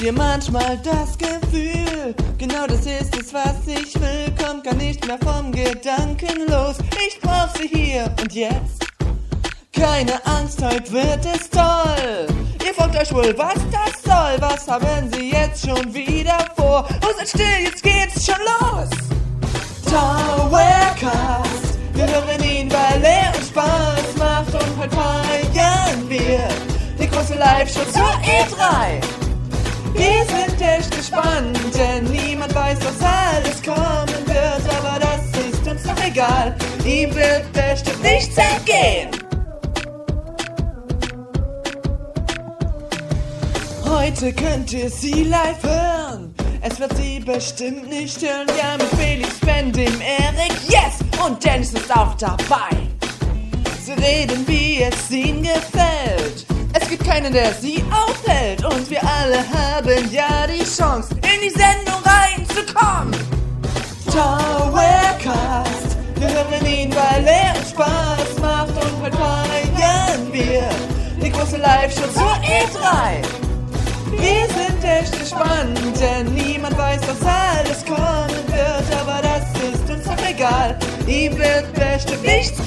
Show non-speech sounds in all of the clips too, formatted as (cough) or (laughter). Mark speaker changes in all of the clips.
Speaker 1: dir manchmal das Gefühl, genau das ist es, was ich will, kommt gar nicht mehr vom Gedanken los. Ich brauch sie hier und jetzt. Keine Angst, heute wird es toll. Ihr fragt euch wohl, was das soll. Was haben sie jetzt schon wieder vor? Oh, seid still, jetzt geht's schon los. Towercast, wir hören ihn, weil er uns Spaß macht und heute feiern wir die große Live-Show zur E3. Wir sind echt gespannt, denn niemand weiß, was alles kommen wird, aber das ist uns doch egal. Ihm wird bestimmt nichts entgehen. Heute könnt ihr sie live hören. Es wird sie bestimmt nicht hören. Ja, mit Felix, Ben, dem Erik, yes! Und Dennis ist auch dabei. Sie reden, wie es ihnen gefällt. Es gibt keinen, der sie aufhält. Und wir alle haben ja die Chance, in die Sendung reinzukommen. Towercast, wir hören ihn, weil er uns Spaß macht. Und heute feiern wir die große Live-Show zur E3. Wir sind echt gespannt, denn niemand weiß, was alles kommen wird. Aber das ist uns doch egal, ihm wird bestimmt nichts.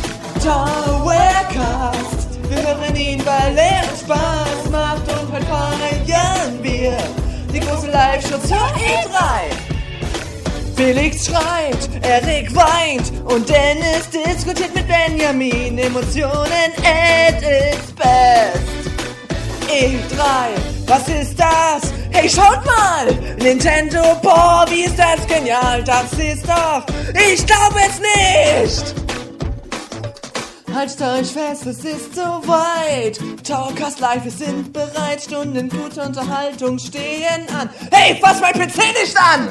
Speaker 1: Towercast, wir hören ihn, weil er Spaß macht. Und heute feiern wir die große Live-Show zur E3. Felix schreit, Erik weint und Dennis diskutiert mit Benjamin. Emotionen at its best. E3, was ist das? Hey, schaut mal! Nintendo, boah, wie ist das genial! Das ist doch, ich glaube es nicht! Haltet euch fest, es ist soweit. Towercast Live, wir sind bereit. Stunden gute Unterhaltung stehen an. Hey, fass mein PC nicht an!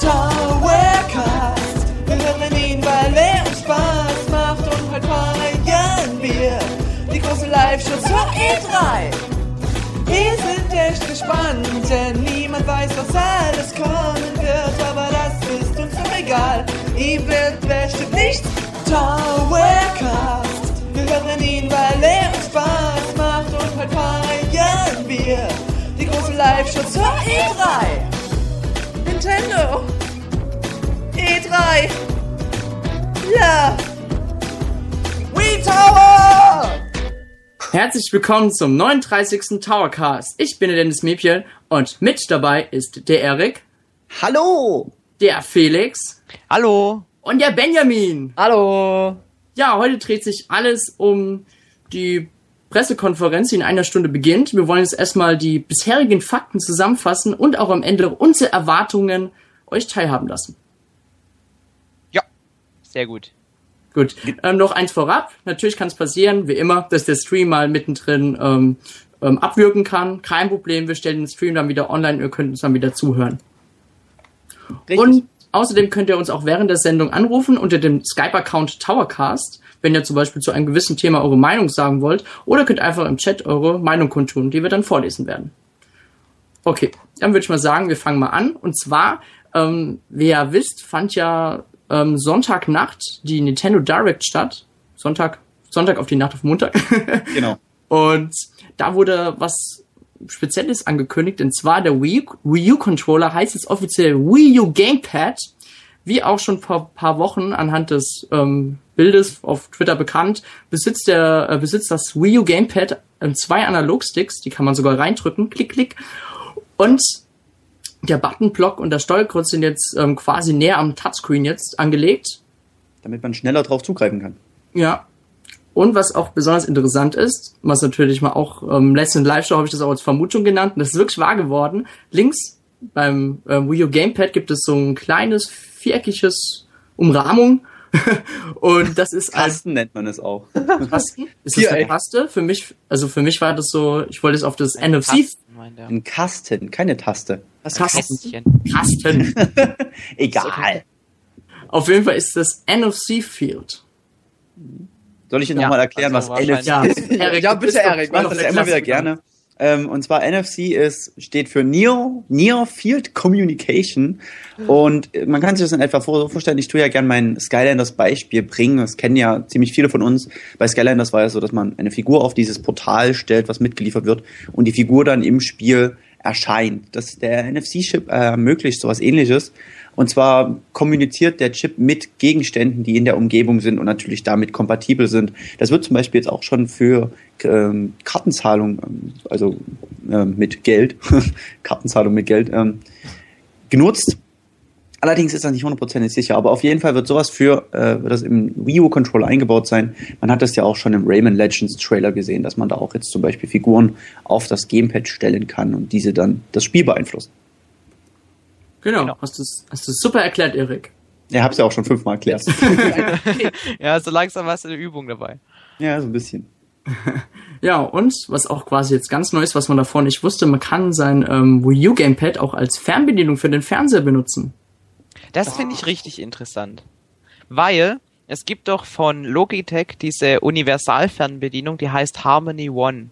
Speaker 1: Towercast, wir hören ihn, weil er uns Spaß macht. Und heute feiern wir die große Live-Show zur E3. Wir sind echt gespannt, denn niemand weiß, was alles kommen wird. Aber das ist uns doch egal, wird bestimmt nichts. Towercast, wir hören ihn, weil er uns Spaß macht. Und heute feiern wir die große Live-Show zur E3. Nintendo, E3, ja, Wii Tower!
Speaker 2: Herzlich willkommen zum 39. Towercast. Ich bin der Dennis Mepiel und mit dabei ist der Erik,
Speaker 3: Hallo!
Speaker 2: der Felix
Speaker 4: Hallo.
Speaker 2: Und der Benjamin.
Speaker 4: Hallo.
Speaker 2: Ja, heute dreht sich alles um die Pressekonferenz, die in einer Stunde beginnt. Wir wollen jetzt erstmal die bisherigen Fakten zusammenfassen und auch am Ende unsere Erwartungen euch teilhaben lassen.
Speaker 4: Ja, sehr gut.
Speaker 2: Gut, ähm, noch eins vorab. Natürlich kann es passieren, wie immer, dass der Stream mal mittendrin ähm, ähm, abwirken kann. Kein Problem, wir stellen den Stream dann wieder online, ihr könnt uns dann wieder zuhören.
Speaker 3: Richtig.
Speaker 2: Und außerdem könnt ihr uns auch während der Sendung anrufen unter dem Skype-Account Towercast, wenn ihr zum Beispiel zu einem gewissen Thema eure Meinung sagen wollt, oder könnt einfach im Chat eure Meinung kundtun, die wir dann vorlesen werden. Okay, dann würde ich mal sagen, wir fangen mal an. Und zwar, ähm, wie ihr wisst, fand ja ähm, Sonntagnacht die Nintendo Direct statt. Sonntag, Sonntag auf die Nacht auf Montag. (laughs)
Speaker 3: Genau.
Speaker 2: Und da wurde was Spezielles angekündigt, und zwar der Wii, Wii U Controller heißt jetzt offiziell Wii U Gamepad, wie auch schon vor paar Wochen anhand des ähm, Bildes auf Twitter bekannt, besitzt der äh, besitzt das Wii U Gamepad ähm, zwei Analogsticks, die kann man sogar reindrücken, klick klick, und der Buttonblock und das Steuerkreuz sind jetzt ähm, quasi näher am Touchscreen jetzt angelegt.
Speaker 3: Damit man schneller drauf zugreifen kann.
Speaker 2: Ja. Und was auch besonders interessant ist, was natürlich mal auch ähm, letzten Live-Show habe ich das auch als Vermutung genannt, und das ist wirklich wahr geworden. Links beim äh, Wii U Gamepad gibt es so ein kleines viereckiges Umrahmung (laughs) und das ist als
Speaker 3: Kasten nennt man es auch.
Speaker 2: Tasten. Ist das eine. Taste? Für mich, also für mich war das so, ich wollte es auf das NFC
Speaker 4: Tasten, meint er.
Speaker 3: Ein Kasten, keine Taste.
Speaker 2: das
Speaker 4: Ein
Speaker 2: Tasten.
Speaker 4: Kästchen.
Speaker 2: Tasten.
Speaker 3: Egal.
Speaker 2: Auf jeden Fall ist das NFC Field.
Speaker 3: Soll ich Ihnen
Speaker 4: Ja,
Speaker 3: nochmal erklären,
Speaker 4: also
Speaker 3: was NFC
Speaker 2: Ja,
Speaker 3: ist? Ja, bitte, Erik, mach das ja immer wieder gerne. Ähm, und zwar NFC ist, steht für Near, Near Field Communication. Und man kann sich das in etwa so vorstellen, ich tue ja gern mein Skylanders Beispiel bringen. Das kennen ja ziemlich viele von uns. Bei Skylanders war es so, dass man eine Figur auf dieses Portal stellt, was mitgeliefert wird, und die Figur dann im Spiel erscheint. Das der NFC-Chip ermöglicht sowas ähnliches. Und zwar kommuniziert der Chip mit Gegenständen, die in der Umgebung sind und natürlich damit kompatibel sind. Das wird zum Beispiel jetzt auch schon für ähm, Kartenzahlung, ähm, also äh, mit Geld, (laughs) Kartenzahlung mit Geld, ähm, genutzt. Allerdings ist das nicht hundertprozentig sicher, aber auf jeden Fall wird sowas für, äh, wird das im Wii U Controller eingebaut sein. Man hat das ja auch schon im Rayman Legends Trailer gesehen, dass man da auch jetzt zum Beispiel Figuren auf das Gamepad stellen kann und diese dann das Spiel beeinflussen.
Speaker 2: Genau,
Speaker 4: Genau.
Speaker 2: hast du hast super erklärt, Erik.
Speaker 3: Ja, hab's ja auch schon fünfmal erklärt. (laughs)
Speaker 4: Ja, so langsam hast du eine Übung dabei.
Speaker 3: ja, so ein bisschen. (laughs)
Speaker 2: Ja, und was auch quasi jetzt ganz neu ist, was man davor nicht wusste, man kann sein ähm, Wii U Gamepad auch als Fernbedienung für den Fernseher benutzen.
Speaker 4: Das finde ich richtig interessant. Weil es gibt doch von Logitech diese Universalfernbedienung, die heißt Harmony One.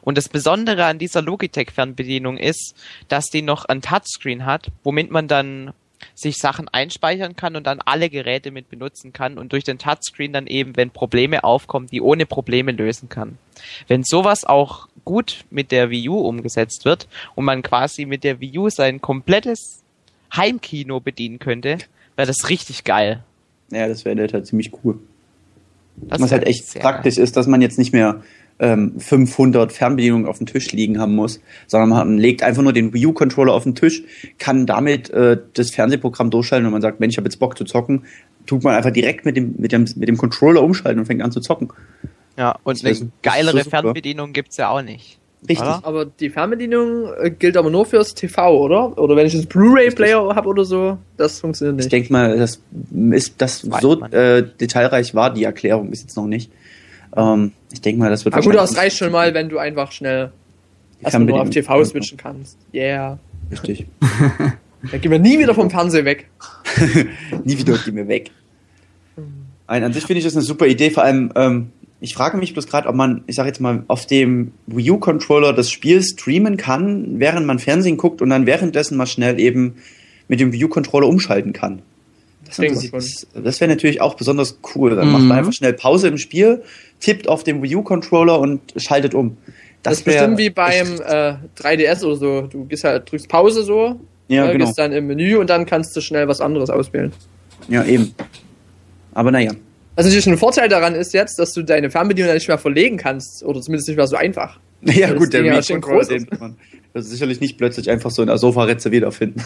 Speaker 4: Und das Besondere an dieser Logitech-Fernbedienung ist, dass die noch ein Touchscreen hat, womit man dann sich Sachen einspeichern kann und dann alle Geräte mit benutzen kann und durch den Touchscreen dann eben, wenn Probleme aufkommen, die ohne Probleme lösen kann. Wenn sowas auch gut mit der Wii U umgesetzt wird und man quasi mit der Wii U sein komplettes Heimkino bedienen könnte, wäre das richtig geil.
Speaker 3: Ja, das wäre halt ziemlich cool.
Speaker 4: Das
Speaker 3: Was halt echt praktisch ist, dass man jetzt nicht mehr ähm, 500 Fernbedienungen auf dem Tisch liegen haben muss, sondern man legt einfach nur den Wii U Controller auf den Tisch, kann damit äh, das Fernsehprogramm durchschalten und man sagt, Mensch, ich habe jetzt Bock zu zocken, tut man einfach direkt mit dem mit dem mit dem Controller umschalten und fängt an zu zocken.
Speaker 4: Ja, und
Speaker 3: Das
Speaker 4: eine geilere
Speaker 3: so.
Speaker 4: Fernbedienung gibt's ja auch nicht.
Speaker 3: Richtig.
Speaker 4: Oder?
Speaker 1: Aber die Fernbedienung äh, gilt aber nur fürs TV, oder? Oder wenn ich einen Blu-ray-Player habe oder so, das funktioniert
Speaker 3: Ich
Speaker 1: nicht.
Speaker 3: denke mal, das ist das
Speaker 4: Weiß
Speaker 3: so äh, detailreich war die Erklärung bis jetzt noch nicht. Ähm, ich denke mal, das wird
Speaker 1: Aber gut, das reicht schon mal, wenn du einfach schnell erstmal nur auf TV switchen kannst. Yeah.
Speaker 3: Richtig. (laughs)
Speaker 1: Da gehen wir nie wieder vom Fernseher weg. (laughs)
Speaker 3: Nie wieder geh mir weg. Ein, an sich finde ich das eine super Idee, vor allem, ähm, ich frage mich bloß gerade, ob man, ich sage jetzt mal, auf dem Wii U-Controller das Spiel streamen kann, während man Fernsehen guckt und dann währenddessen mal schnell eben mit dem Wii U-Controller umschalten kann. Das, das, das, das wäre natürlich auch besonders cool. Dann macht
Speaker 2: Mhm.
Speaker 3: man einfach schnell Pause im Spiel, tippt auf dem Wii U-Controller und schaltet um.
Speaker 1: Das, ist
Speaker 3: wär
Speaker 1: bestimmt wie beim äh, 3DS oder so. Du gehst halt, drückst Pause so,
Speaker 3: Ja,
Speaker 1: äh,
Speaker 3: genau.
Speaker 1: gehst dann im Menü und dann kannst du schnell was anderes auswählen.
Speaker 3: Ja, eben. Aber naja.
Speaker 1: Also natürlich ein Vorteil daran ist jetzt, dass du deine Fernbedienung nicht mehr verlegen kannst. Oder zumindest nicht mehr so einfach. (laughs)
Speaker 3: Ja,
Speaker 1: Das
Speaker 3: gut, der Wii
Speaker 1: schon
Speaker 3: Controller, den
Speaker 1: ist.
Speaker 3: man sicherlich nicht plötzlich einfach so in der Sofaritze wiederfinden.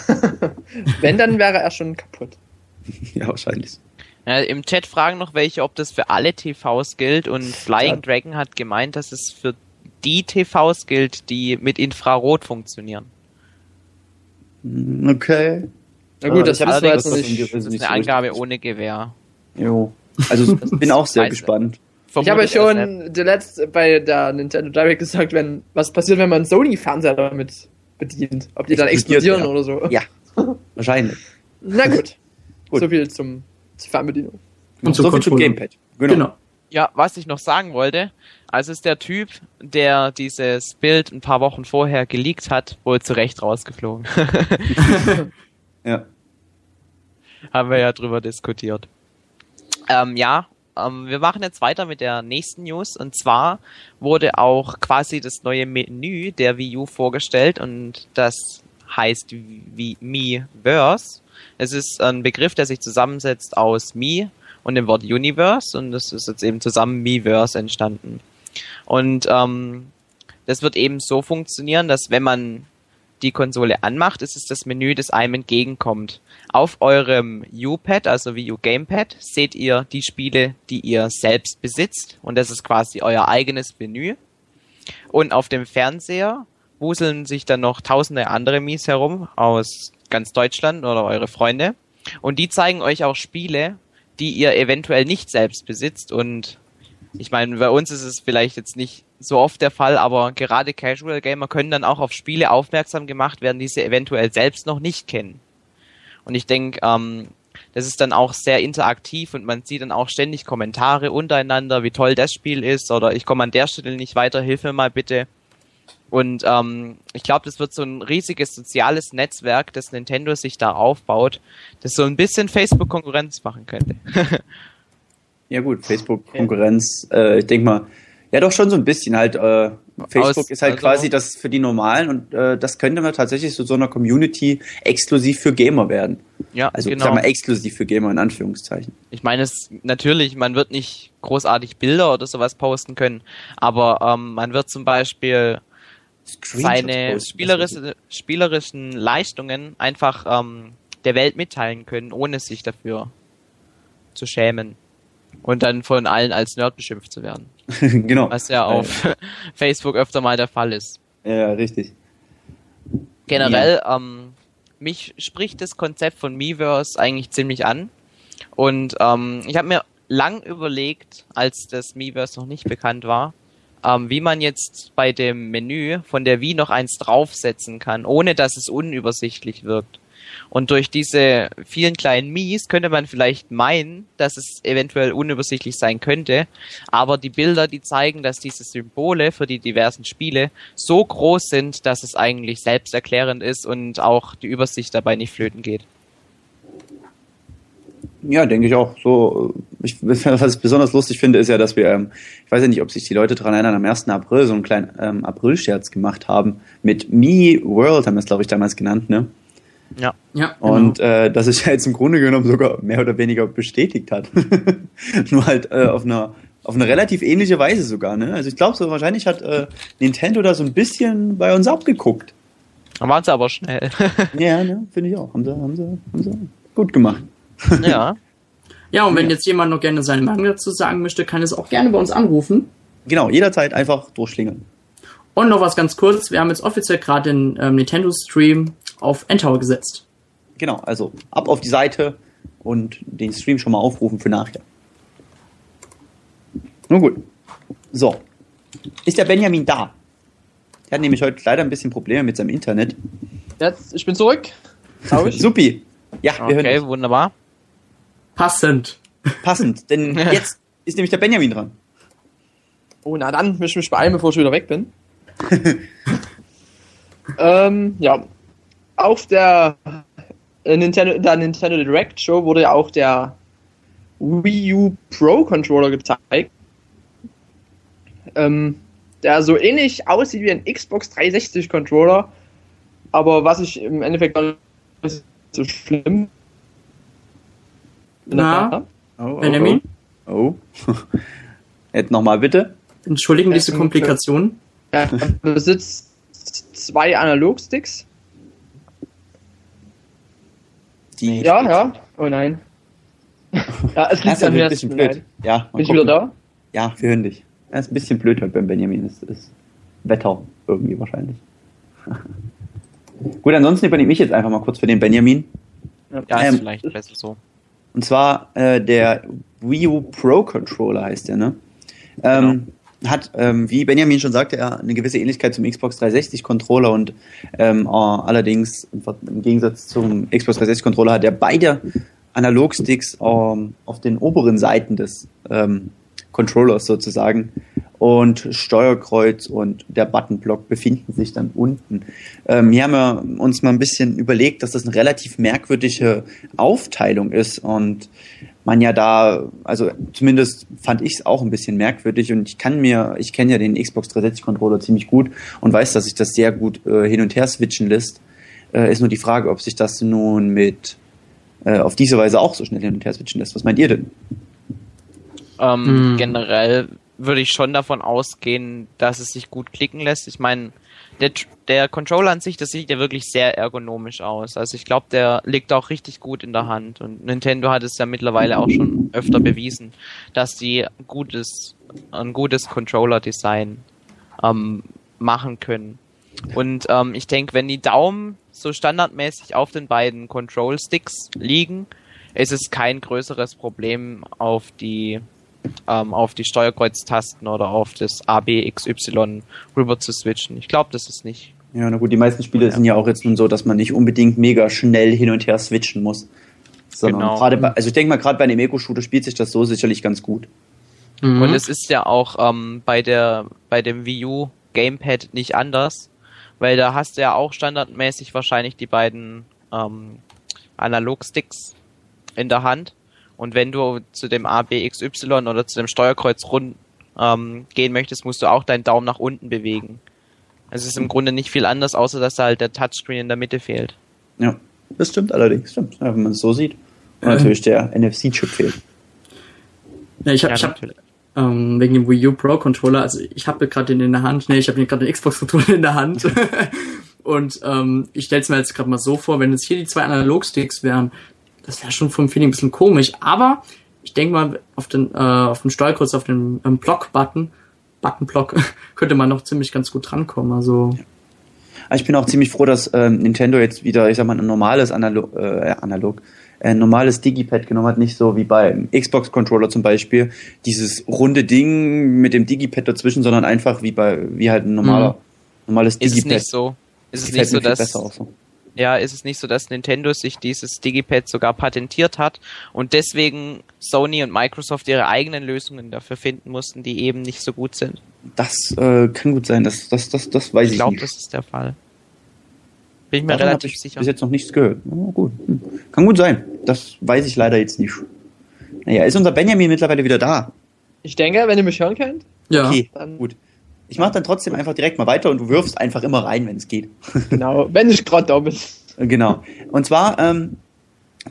Speaker 3: (laughs)
Speaker 1: Wenn, dann wäre er schon kaputt. (laughs)
Speaker 3: ja, wahrscheinlich.
Speaker 4: Ja, Im Chat fragen noch welche, ob das für alle TVs gilt und Flying
Speaker 3: Ja.
Speaker 4: Dragon hat gemeint, dass es für die TVs gilt, die mit Infrarot funktionionieren.
Speaker 3: Hm, Okay.
Speaker 1: Na gut, das
Speaker 3: ich
Speaker 1: wissen wir jetzt noch nicht.
Speaker 4: Das ist eine
Speaker 3: so
Speaker 4: Angabe
Speaker 3: richtig.
Speaker 4: ohne Gewehr.
Speaker 3: Jo. Also bin auch sehr gespannt.
Speaker 1: Ich habe schon zuletzt bei der Nintendo Direct gesagt, wenn was passiert, wenn man Sony-Fernseher damit bedient. Ob die dann explodieren
Speaker 3: ja.
Speaker 1: oder so.
Speaker 3: Ja, wahrscheinlich.
Speaker 1: Na gut.
Speaker 3: Gut.
Speaker 1: So viel zum, zur Fernbedienung.
Speaker 2: Und zum
Speaker 3: so viel zum. Gamepad. Genau.
Speaker 2: Genau.
Speaker 4: Ja, was ich noch sagen wollte, also ist der Typ, der dieses Bild ein paar Wochen vorher geleakt hat, wohl zu Recht rausgeflogen. (laughs)
Speaker 3: Ja.
Speaker 4: Haben wir ja drüber diskutiert. Ähm, ja, ähm, wir machen jetzt weiter mit der nächsten News und zwar wurde auch quasi das neue Menü der Wii U vorgestellt und das heißt wie Miiverse. Es ist ein Begriff, der sich zusammensetzt aus Mi und dem Wort Universe und es ist jetzt eben zusammen Miiverse entstanden. Und ähm, das wird eben so funktionieren, dass wenn man die Konsole anmacht, ist es das Menü, das einem entgegenkommt. Auf eurem U-Pad, also Wii U Gamepad, seht ihr die Spiele, die ihr selbst besitzt und das ist quasi euer eigenes Menü. Und auf dem Fernseher wuseln sich dann noch tausende andere Mies herum aus ganz Deutschland oder eure Freunde und die zeigen euch auch Spiele, die ihr eventuell nicht selbst besitzt und ich meine, bei uns ist es vielleicht jetzt nicht so oft der Fall, aber gerade Casual Gamer können dann auch auf Spiele aufmerksam gemacht werden, die sie eventuell selbst noch nicht kennen. Und ich denke, ähm, das ist dann auch sehr interaktiv und man sieht dann auch ständig Kommentare untereinander, wie toll das Spiel ist oder ich komme an der Stelle nicht weiter, hilf mir mal bitte. Und ähm, ich glaube, das wird so ein riesiges soziales Netzwerk, das Nintendo sich da aufbaut, das so ein bisschen Facebook-Konkurrenz machen könnte. (laughs)
Speaker 3: Ja gut, Facebook-Konkurrenz, äh, ich denke mal, ja doch schon so ein bisschen halt. Äh, Facebook
Speaker 4: Aus-
Speaker 3: ist halt
Speaker 4: also-
Speaker 3: quasi das für die Normalen und äh, das könnte man tatsächlich zu so einer Community exklusiv für Gamer werden.
Speaker 4: ja,
Speaker 3: Also
Speaker 4: genau.
Speaker 3: sag mal exklusiv für Gamer in Anführungszeichen.
Speaker 4: Ich meine, es natürlich, man wird nicht großartig Bilder oder sowas posten können, aber ähm, man wird zum Beispiel seine spielerische, spielerischen Leistungen einfach ähm, der Welt mitteilen können, ohne sich dafür zu schämen. Und dann von allen als Nerd beschimpft zu werden. (laughs)
Speaker 3: genau.
Speaker 4: Was ja auf (laughs) Facebook öfter mal der Fall ist.
Speaker 3: Ja, richtig.
Speaker 4: Generell, ähm, mich spricht das Konzept von Miiverse eigentlich ziemlich an. Und ähm, ich habe mir lang überlegt, als das Miiverse noch nicht bekannt war, ähm, wie man jetzt bei dem Menü von der Wii noch eins draufsetzen kann, ohne dass es unübersichtlich wirkt. Und durch diese vielen kleinen Mies könnte man vielleicht meinen, dass es eventuell unübersichtlich sein könnte. Aber die Bilder, die zeigen, dass diese Symbole für die diversen Spiele so groß sind, dass es eigentlich selbsterklärend ist und auch die Übersicht dabei nicht flöten geht.
Speaker 3: Ja, denke ich auch. So, äh, ich, (laughs) was ich besonders lustig finde, ist ja, dass wir, ähm, ich weiß ja nicht, ob sich die Leute daran erinnern, am 1. April so einen kleinen ähm, April-Scherz gemacht haben. Mit Me World haben wir es, glaube ich, damals genannt, ne?
Speaker 4: Ja.
Speaker 2: Ja,
Speaker 3: Und
Speaker 2: genau.
Speaker 3: äh, dass sich ja jetzt im Grunde genommen sogar mehr oder weniger bestätigt hat. (laughs) Nur halt äh, auf einer auf eine relativ ähnliche Weise sogar, ne? Also ich glaube, so wahrscheinlich hat äh, Nintendo da so ein bisschen bei uns abgeguckt.
Speaker 4: Dann waren sie aber schnell. (laughs)
Speaker 3: Ja, ne? Finde ich auch. Haben sie, haben sie, haben sie gut gemacht. (laughs)
Speaker 4: ja.
Speaker 2: ja, und wenn jetzt jemand noch gerne seine Meinung dazu sagen möchte, kann es auch gerne bei uns anrufen.
Speaker 3: Genau, jederzeit einfach durchschlingern.
Speaker 2: Und noch was ganz kurz, wir haben jetzt offiziell gerade den ähm, Nintendo-Stream auf Endtower gesetzt.
Speaker 3: Genau, also ab auf die Seite und den Stream schon mal aufrufen für nachher. Nun gut. So. Ist der Benjamin da? Der hat nämlich heute leider ein bisschen Probleme mit seinem Internet.
Speaker 1: Jetzt, ich bin zurück. Ich. (laughs)
Speaker 3: Supi. Ja, wir hören
Speaker 4: Okay, wunderbar.
Speaker 2: Passend.
Speaker 3: Passend, denn (laughs) jetzt ist nämlich der Benjamin dran.
Speaker 1: Oh, na dann, ich mich beeilen, bevor ich wieder weg bin. (laughs) ähm, ja. Auf der äh, Nintendo, der Nintendo Direct Show wurde ja auch der Wii U Pro Controller gezeigt. Ähm, der so ähnlich aussieht wie ein Xbox 360 Controller, aber was ich im Endeffekt gar nicht so schlimm
Speaker 2: Na?
Speaker 3: Oh,
Speaker 2: Benjamin?
Speaker 3: Oh. (laughs) oh. Jetzt nochmal bitte.
Speaker 2: Entschuldigen diese
Speaker 1: Ähm,
Speaker 2: Komplikation.
Speaker 1: Er besitzt zwei Analogsticks.
Speaker 3: Die
Speaker 1: Ja, ja. Oh nein. (laughs) Ja, es
Speaker 3: Das
Speaker 1: liegt
Speaker 3: ist
Speaker 1: an
Speaker 3: ein
Speaker 1: mir.
Speaker 3: bisschen
Speaker 1: tut mir
Speaker 3: blöd.
Speaker 1: leid.
Speaker 3: Ja,
Speaker 1: Bin ich wieder da?
Speaker 3: Ja, wir hören dich. Er ist ein bisschen blöd heute beim Benjamin. Es ist Wetter irgendwie wahrscheinlich. (laughs) Gut, ansonsten übernehme ich jetzt einfach mal kurz für den Benjamin.
Speaker 4: Ja, ist
Speaker 3: Ähm,
Speaker 4: vielleicht besser so.
Speaker 3: Und zwar äh, der Wii U Pro Controller heißt der, ne? Ähm, Hat, ähm, wie Benjamin schon sagte, er eine gewisse Ähnlichkeit zum Xbox 360 Controller und ähm, äh, allerdings im Gegensatz zum Xbox 360 Controller hat er beide Analogsticks ähm, auf den oberen Seiten des ähm, Controllers sozusagen und Steuerkreuz und der Buttonblock befinden sich dann unten. Ähm, hier haben wir uns mal ein bisschen überlegt, dass das eine relativ merkwürdige Aufteilung ist und man ja da, also zumindest fand ich es auch ein bisschen merkwürdig und ich kann mir, ich kenne ja den Xbox 360 Controller ziemlich gut und weiß, dass sich das sehr gut äh, hin und her switchen lässt. Äh, ist nur die Frage, ob sich das nun mit äh, auf diese Weise auch so schnell hin und her switchen lässt. Was meint ihr denn?
Speaker 4: Ähm,
Speaker 2: Hm.
Speaker 4: Generell würde ich schon davon ausgehen, dass es sich gut klicken lässt. Ich meine, der, der Controller an sich, das sieht ja wirklich sehr ergonomisch aus. Also ich glaube, der liegt auch richtig gut in der Hand. Und Nintendo hat es ja mittlerweile auch schon öfter bewiesen, dass die gutes, ein gutes Controller-Design ähm, machen können. Und ähm, ich denke, wenn die Daumen so standardmäßig auf den beiden Control-Sticks liegen, ist es kein größeres Problem auf die ähm, auf die Steuerkreuztasten oder auf das A, B, X, Y rüber zu switchen. Ich glaube, das ist nicht.
Speaker 3: Ja, na gut, die meisten Spiele
Speaker 4: Ja.
Speaker 3: sind ja auch jetzt nun so, dass man nicht unbedingt mega schnell hin und her switchen muss. Sondern
Speaker 4: Genau.
Speaker 3: gerade bei, also ich denke mal, gerade bei einem Eco-Shooter spielt sich das so sicherlich ganz gut.
Speaker 2: Mhm.
Speaker 4: Und es ist ja auch ähm, bei der bei dem Wii U Gamepad nicht anders, weil da hast du ja auch standardmäßig wahrscheinlich die beiden ähm, Analogsticks in der Hand. Und wenn du zu dem A, B, X, Y oder zu dem Steuerkreuz rund ähm, gehen möchtest, musst du auch deinen Daumen nach unten bewegen. Also es ist im Grunde nicht viel anders, außer dass da halt der Touchscreen in der Mitte fehlt.
Speaker 3: Ja, das stimmt allerdings, stimmt. Ja, wenn man es so sieht. Und
Speaker 2: Ähm.
Speaker 3: natürlich der NFC-Chip fehlt.
Speaker 2: Ja, ich habe
Speaker 4: Ja,
Speaker 2: hab, ähm, wegen dem Wii U Pro Controller, also ich habe gerade den in der Hand, nee, ich habe gerade den Xbox Controller in der Hand. (laughs) Und ähm, ich stell's mir jetzt gerade mal so vor, wenn jetzt hier die zwei Analogsticks wären, das wäre schon vom Feeling ein bisschen komisch. Aber ich denke mal, auf den, äh, auf den Steuerkreuz, auf den ähm, Block-Button, Button-Block, (laughs) könnte man noch ziemlich ganz gut rankommen. Also
Speaker 3: Aber ich bin auch ziemlich froh, dass ähm, Nintendo jetzt wieder, ich sag mal, ein normales Analog, äh, Analog äh, ein normales Digipad genommen hat, nicht so wie beim Xbox-Controller zum Beispiel, dieses runde Ding mit dem Digipad dazwischen, sondern einfach wie bei, wie halt ein normaler, normales
Speaker 4: Ist es
Speaker 3: Digipad.
Speaker 4: nicht so? Ist es nicht so, dass
Speaker 3: besser auch so.
Speaker 4: Ja, ist es nicht so, dass Nintendo sich dieses Digipad sogar patentiert hat und deswegen Sony und Microsoft ihre eigenen Lösungen dafür finden mussten, die eben nicht so gut sind?
Speaker 3: Das äh, kann gut sein, das, das, das, das weiß
Speaker 4: Ich
Speaker 3: ich,
Speaker 4: glaube,
Speaker 3: nicht.
Speaker 4: das ist der Fall. Bin ich mir
Speaker 3: Davon
Speaker 4: relativ
Speaker 3: ich
Speaker 4: sicher.
Speaker 3: bis jetzt noch nichts gehört. Oh, gut. Hm. Kann gut sein. Das weiß ich leider jetzt nicht. Naja, ist unser Benjamin mittlerweile wieder da?
Speaker 1: Ich denke, wenn ihr mich hören könnt,
Speaker 2: ja.
Speaker 3: Okay,
Speaker 1: Dann-
Speaker 3: gut. Ich mache dann trotzdem einfach direkt mal weiter und du wirfst einfach immer rein, wenn es geht. (laughs)
Speaker 1: genau, wenn ich gerade da bin.
Speaker 3: Genau. Und zwar ähm,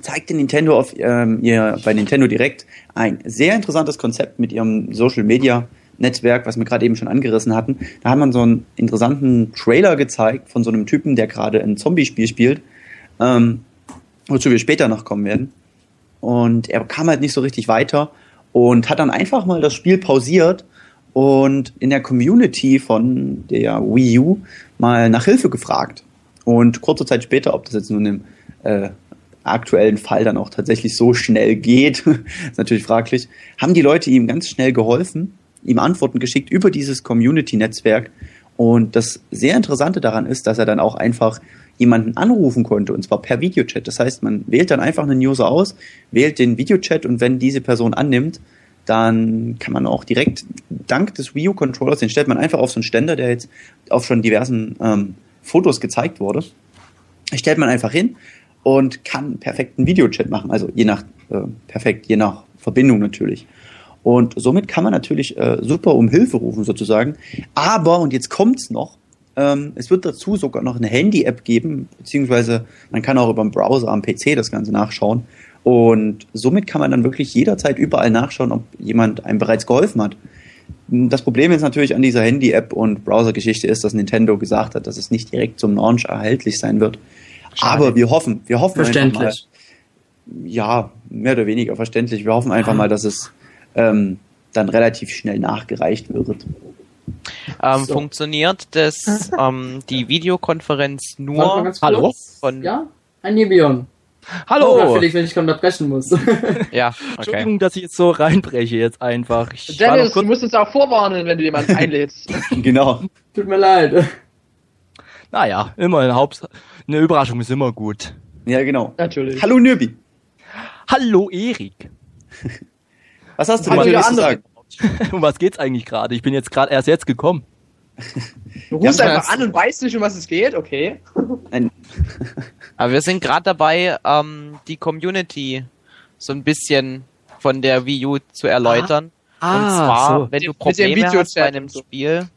Speaker 3: zeigte Nintendo auf ähm, ihr bei Nintendo Direkt ein sehr interessantes Konzept mit ihrem Social Media Netzwerk, was wir gerade eben schon angerissen hatten. Da hat man so einen interessanten Trailer gezeigt von so einem Typen, der gerade ein Zombie-Spiel spielt, ähm, wozu wir später noch kommen werden. Und er kam halt nicht so richtig weiter und hat dann einfach mal das Spiel pausiert und in der Community von der Wii U mal nach Hilfe gefragt. Und kurze Zeit später, ob das jetzt nun im äh, aktuellen Fall dann auch tatsächlich so schnell geht, (laughs) ist natürlich fraglich, haben die Leute ihm ganz schnell geholfen, ihm Antworten geschickt über dieses Community-Netzwerk. Und das sehr Interessante daran ist, dass er dann auch einfach jemanden anrufen konnte, und zwar per Videochat. Das heißt, man wählt dann einfach einen User aus, wählt den Videochat und wenn diese Person annimmt, dann kann man auch direkt dank des Wii U-Controllers, den stellt man einfach auf so einen Ständer, der jetzt auf schon diversen ähm, Fotos gezeigt wurde, stellt man einfach hin und kann perfekten Videochat machen, also je nach äh, perfekt, je nach Verbindung natürlich. Und somit kann man natürlich äh, super um Hilfe rufen sozusagen. Aber, und jetzt kommt's noch, ähm, es wird dazu sogar noch eine Handy-App geben, beziehungsweise man kann auch über den Browser am PC das Ganze nachschauen. Und somit kann man dann wirklich jederzeit überall nachschauen, ob jemand einem bereits geholfen hat. Das Problem jetzt natürlich an dieser Handy-App und Browser-Geschichte ist, dass Nintendo gesagt hat, dass es nicht direkt zum Launch erhältlich sein wird.
Speaker 4: Schade.
Speaker 3: Aber wir hoffen, wir hoffen einfach mal,
Speaker 2: Verständlich.
Speaker 3: ja, mehr oder weniger verständlich. Wir hoffen einfach mal, dass es ähm, dann relativ schnell nachgereicht wird.
Speaker 4: Ähm,
Speaker 2: So.
Speaker 4: Funktioniert das ähm, die Videokonferenz nur
Speaker 5: Hallo?
Speaker 4: von
Speaker 2: Ja, ein Nebion.
Speaker 5: Hallo!
Speaker 2: Ja, Felix, wenn ich unterbrechen muss. (laughs)
Speaker 4: ja, okay.
Speaker 5: Entschuldigung, dass ich jetzt so reinbreche jetzt einfach. Ich
Speaker 1: Dennis, du musst uns auch vorwarnen, wenn du jemanden (laughs) einlädst.
Speaker 3: genau.
Speaker 2: Tut mir leid.
Speaker 5: naja, immer eine, Haupt eine Überraschung ist immer gut.
Speaker 3: Ja, genau.
Speaker 1: Natürlich.
Speaker 3: Hallo Nürbi.
Speaker 5: Hallo Erik.
Speaker 3: Was hast du
Speaker 1: Hallo,
Speaker 3: denn
Speaker 1: ihr
Speaker 3: zu sagen? (laughs)
Speaker 5: Um was geht's eigentlich gerade? Ich bin jetzt gerade erst jetzt gekommen.
Speaker 1: Du rufst
Speaker 4: Ja,
Speaker 1: einfach an und weißt nicht, um was es geht, okay. (laughs)
Speaker 4: Aber wir sind gerade dabei, ähm, die Community so ein bisschen von der Wii U zu erläutern.
Speaker 5: Ah,
Speaker 4: und zwar,
Speaker 5: so.
Speaker 4: wenn du
Speaker 1: Mit dem
Speaker 4: Probleme hast bei einem. Spiel,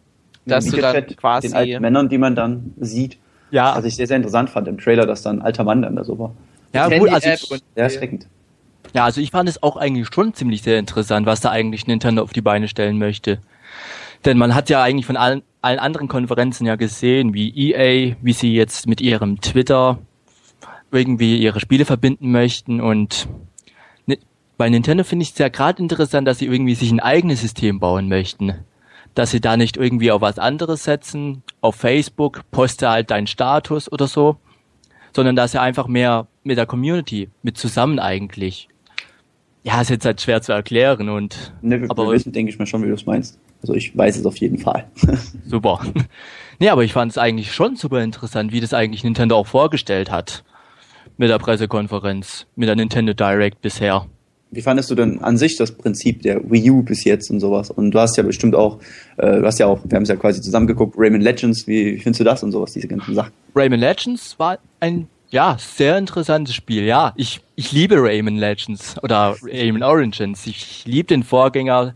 Speaker 4: dass du dann quasi
Speaker 3: den alten Männern, die man dann sieht.
Speaker 5: Ja,
Speaker 3: Was ich sehr, sehr interessant fand im Trailer, dass dann ein alter Mann dann da so war.
Speaker 5: ja, gut, also ich,
Speaker 3: Sehr erschreckend.
Speaker 5: ja, also ich fand es auch eigentlich schon ziemlich sehr interessant, was da eigentlich Nintendo auf die Beine stellen möchte. Denn man hat ja eigentlich von allen, allen anderen Konferenzen ja gesehen, wie EA, wie sie jetzt mit ihrem Twitter irgendwie ihre Spiele verbinden möchten und bei Nintendo finde ich es ja gerade interessant, dass sie irgendwie sich ein eigenes System bauen möchten. Dass sie da nicht irgendwie auf was anderes setzen, auf Facebook, poste halt deinen Status oder so, sondern dass sie einfach mehr mit der Community, mit zusammen eigentlich. Ja, ist jetzt halt schwer zu erklären und
Speaker 3: Ne, wir,
Speaker 5: Aber-
Speaker 3: wir wissen, denke ich mal schon, wie du es meinst. Also ich weiß es auf jeden Fall. (laughs)
Speaker 5: super. nee, aber ich fand es eigentlich schon super interessant, wie das eigentlich Nintendo auch vorgestellt hat. Mit der Pressekonferenz, mit der Nintendo Direct bisher.
Speaker 3: Wie fandest du denn an sich das Prinzip der Wii U bis jetzt und sowas? Und du hast ja bestimmt auch, äh, du hast ja auch, wir haben es ja quasi zusammen geguckt, Rayman Legends, wie, wie findest du das und sowas, diese ganzen Sachen?
Speaker 5: Rayman Legends war ein ja, sehr interessantes Spiel. Ja, ich, ich liebe Rayman Legends oder Rayman Origins. Ich liebe den Vorgänger,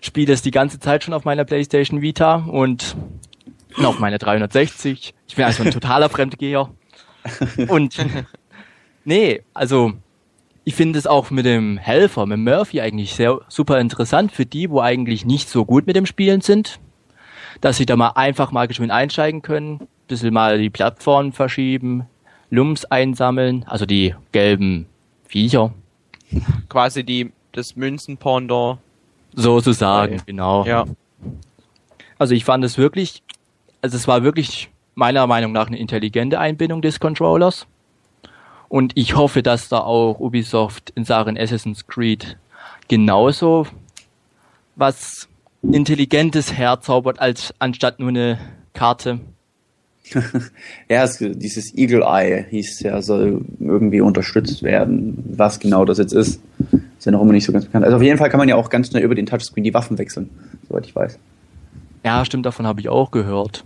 Speaker 5: spiele es die ganze Zeit schon auf meiner PlayStation Vita und auf meiner 360. Ich bin also ein totaler Fremdgeher. (laughs) Und nee, also ich finde es auch mit dem Helfer, mit Murphy eigentlich sehr super interessant für die, wo eigentlich nicht so gut mit dem Spielen sind, dass sie da mal einfach mal geschwind einsteigen können, bisschen mal die Plattformen verschieben, Lums einsammeln, also die gelben Viecher,
Speaker 4: Quasi die, das Münzenpondor.
Speaker 5: sozusagen,
Speaker 4: Okay.
Speaker 5: genau.
Speaker 4: Ja.
Speaker 5: Also ich fand es wirklich, also es war wirklich meiner Meinung nach eine intelligente Einbindung des Controllers. Und ich hoffe, dass da auch Ubisoft in Sachen Assassin's Creed genauso was Intelligentes herzaubert, als anstatt nur eine Karte. (laughs)
Speaker 3: Ja, es, dieses Eagle Eye hieß ja, soll irgendwie unterstützt werden. Was genau das jetzt ist, ist ja noch immer nicht so ganz bekannt. Also auf jeden Fall kann man ja auch ganz schnell über den Touchscreen die Waffen wechseln, soweit ich weiß.
Speaker 5: Ja, stimmt, davon habe ich auch gehört.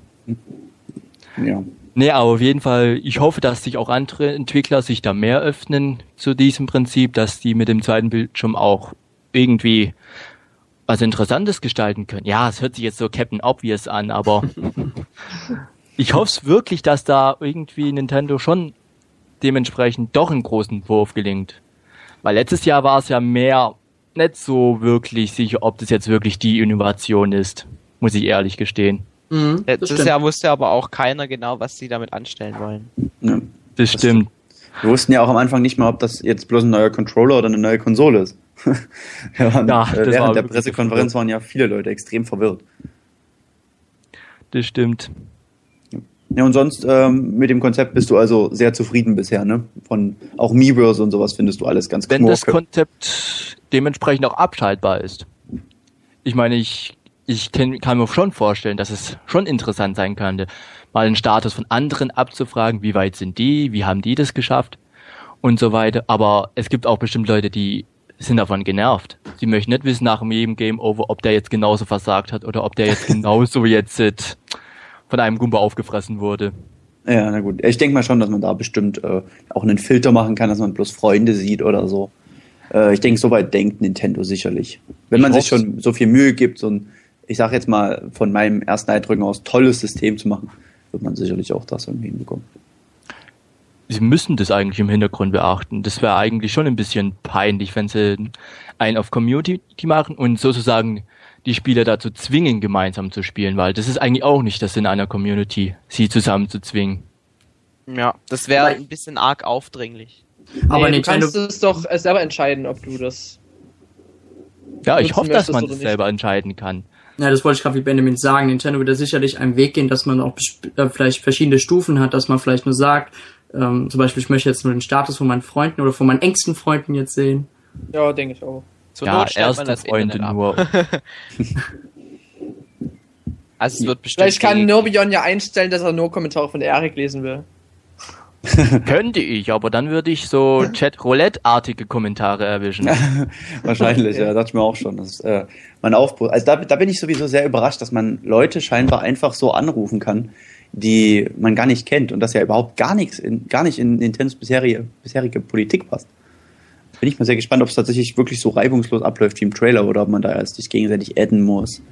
Speaker 3: Ja.
Speaker 5: Nee, aber auf jeden Fall, ich hoffe, dass sich auch andere Entwickler sich da mehr öffnen zu diesem Prinzip, dass die mit dem zweiten Bildschirm auch irgendwie was Interessantes gestalten können. Ja, es hört sich jetzt so Captain Obvious an, aber (laughs) ich hoffe es wirklich, dass da irgendwie Nintendo schon dementsprechend doch einen großen Wurf gelingt. Weil letztes Jahr war es ja mehr nicht so wirklich sicher, ob das jetzt wirklich die Innovation ist, muss ich ehrlich gestehen.
Speaker 2: Mhm, das
Speaker 4: Letztes
Speaker 2: stimmt.
Speaker 4: Jahr wusste aber auch keiner genau, was sie damit anstellen wollen.
Speaker 3: ja.
Speaker 5: Das stimmt.
Speaker 3: Wir wussten ja auch am Anfang nicht mal, ob das jetzt bloß ein neuer Controller oder eine neue Konsole ist. (laughs) Waren,
Speaker 5: Ja,
Speaker 3: äh,
Speaker 5: das war
Speaker 3: während der Pressekonferenz waren ja viele Leute extrem verwirrt.
Speaker 5: Das stimmt.
Speaker 3: Ja, und sonst ähm, mit dem Konzept bist du also sehr zufrieden bisher, ne? Von auch Miiverse und sowas findest du alles ganz
Speaker 5: wenn das. Konzept dementsprechend auch abschaltbar ist. Ich meine, ich, ich kenn, kann mir schon vorstellen, dass es schon interessant sein könnte, mal den Status von anderen abzufragen, wie weit sind die, wie haben die das geschafft und so weiter. Aber es gibt auch bestimmt Leute, die sind davon genervt. Sie möchten nicht wissen nach jedem Game Over, ob der jetzt genauso versagt hat oder ob der jetzt (laughs) genauso jetzt äh, von einem Gumba aufgefressen wurde.
Speaker 3: Ja, na gut. Ich denke mal schon, dass man da bestimmt äh, auch einen Filter machen kann, dass man bloß Freunde sieht oder so. Äh, ich denke, soweit denkt Nintendo sicherlich. Wenn man sich schon so viel Mühe gibt, so ein, ich sag jetzt mal, von meinem ersten Eindrücken aus tolles System zu machen, wird man sicherlich auch das irgendwie hinbekommen.
Speaker 5: sie müssen das eigentlich im Hintergrund beachten. Das wäre eigentlich schon ein bisschen peinlich, wenn sie einen auf Community machen und sozusagen die Spieler dazu zwingen, gemeinsam zu spielen, weil das ist eigentlich auch nicht das Sinn einer Community, sie zusammen zu zwingen.
Speaker 4: Ja, das wäre ein bisschen arg aufdringlich.
Speaker 2: Aber
Speaker 6: nee,
Speaker 2: Nintendo,
Speaker 6: du kannst es doch selber entscheiden, ob du das.
Speaker 5: Ja, ich hoffe, dass man
Speaker 6: oder
Speaker 5: das selber entscheiden kann.
Speaker 2: ja, das wollte ich gerade wie Benjamin sagen. Nintendo wird da sicherlich einen Weg gehen, dass man auch äh, vielleicht verschiedene Stufen hat, dass man vielleicht nur sagt, ähm, zum Beispiel, ich möchte jetzt nur den Status von meinen Freunden oder von meinen engsten Freunden jetzt sehen.
Speaker 6: Ja, denke ich auch.
Speaker 4: Zur
Speaker 5: ja,
Speaker 4: Not stellt man
Speaker 5: erste
Speaker 4: das
Speaker 5: Freunde
Speaker 4: Internet ab.
Speaker 5: nur. (laughs)
Speaker 4: Also es wird bestimmt.
Speaker 6: Vielleicht kann Nirbion ja einstellen, dass er nur Kommentare von Erik lesen will. (laughs)
Speaker 5: Könnte ich, aber dann würde ich so (laughs) Chat-Roulette-artige Kommentare erwischen.
Speaker 3: Wahrscheinlich, ja, dachte ich mir auch schon. Das, ist, äh, mein Aufbruch. Also da, da bin ich sowieso sehr überrascht, dass man Leute scheinbar einfach so anrufen kann, die man gar nicht kennt und dass ja überhaupt gar nichts, in, gar nicht in Nintendos bisherige, bisherige Politik passt. Bin ich mal sehr gespannt, ob es tatsächlich wirklich so reibungslos abläuft wie im Trailer oder ob man da erst sich gegenseitig adden muss.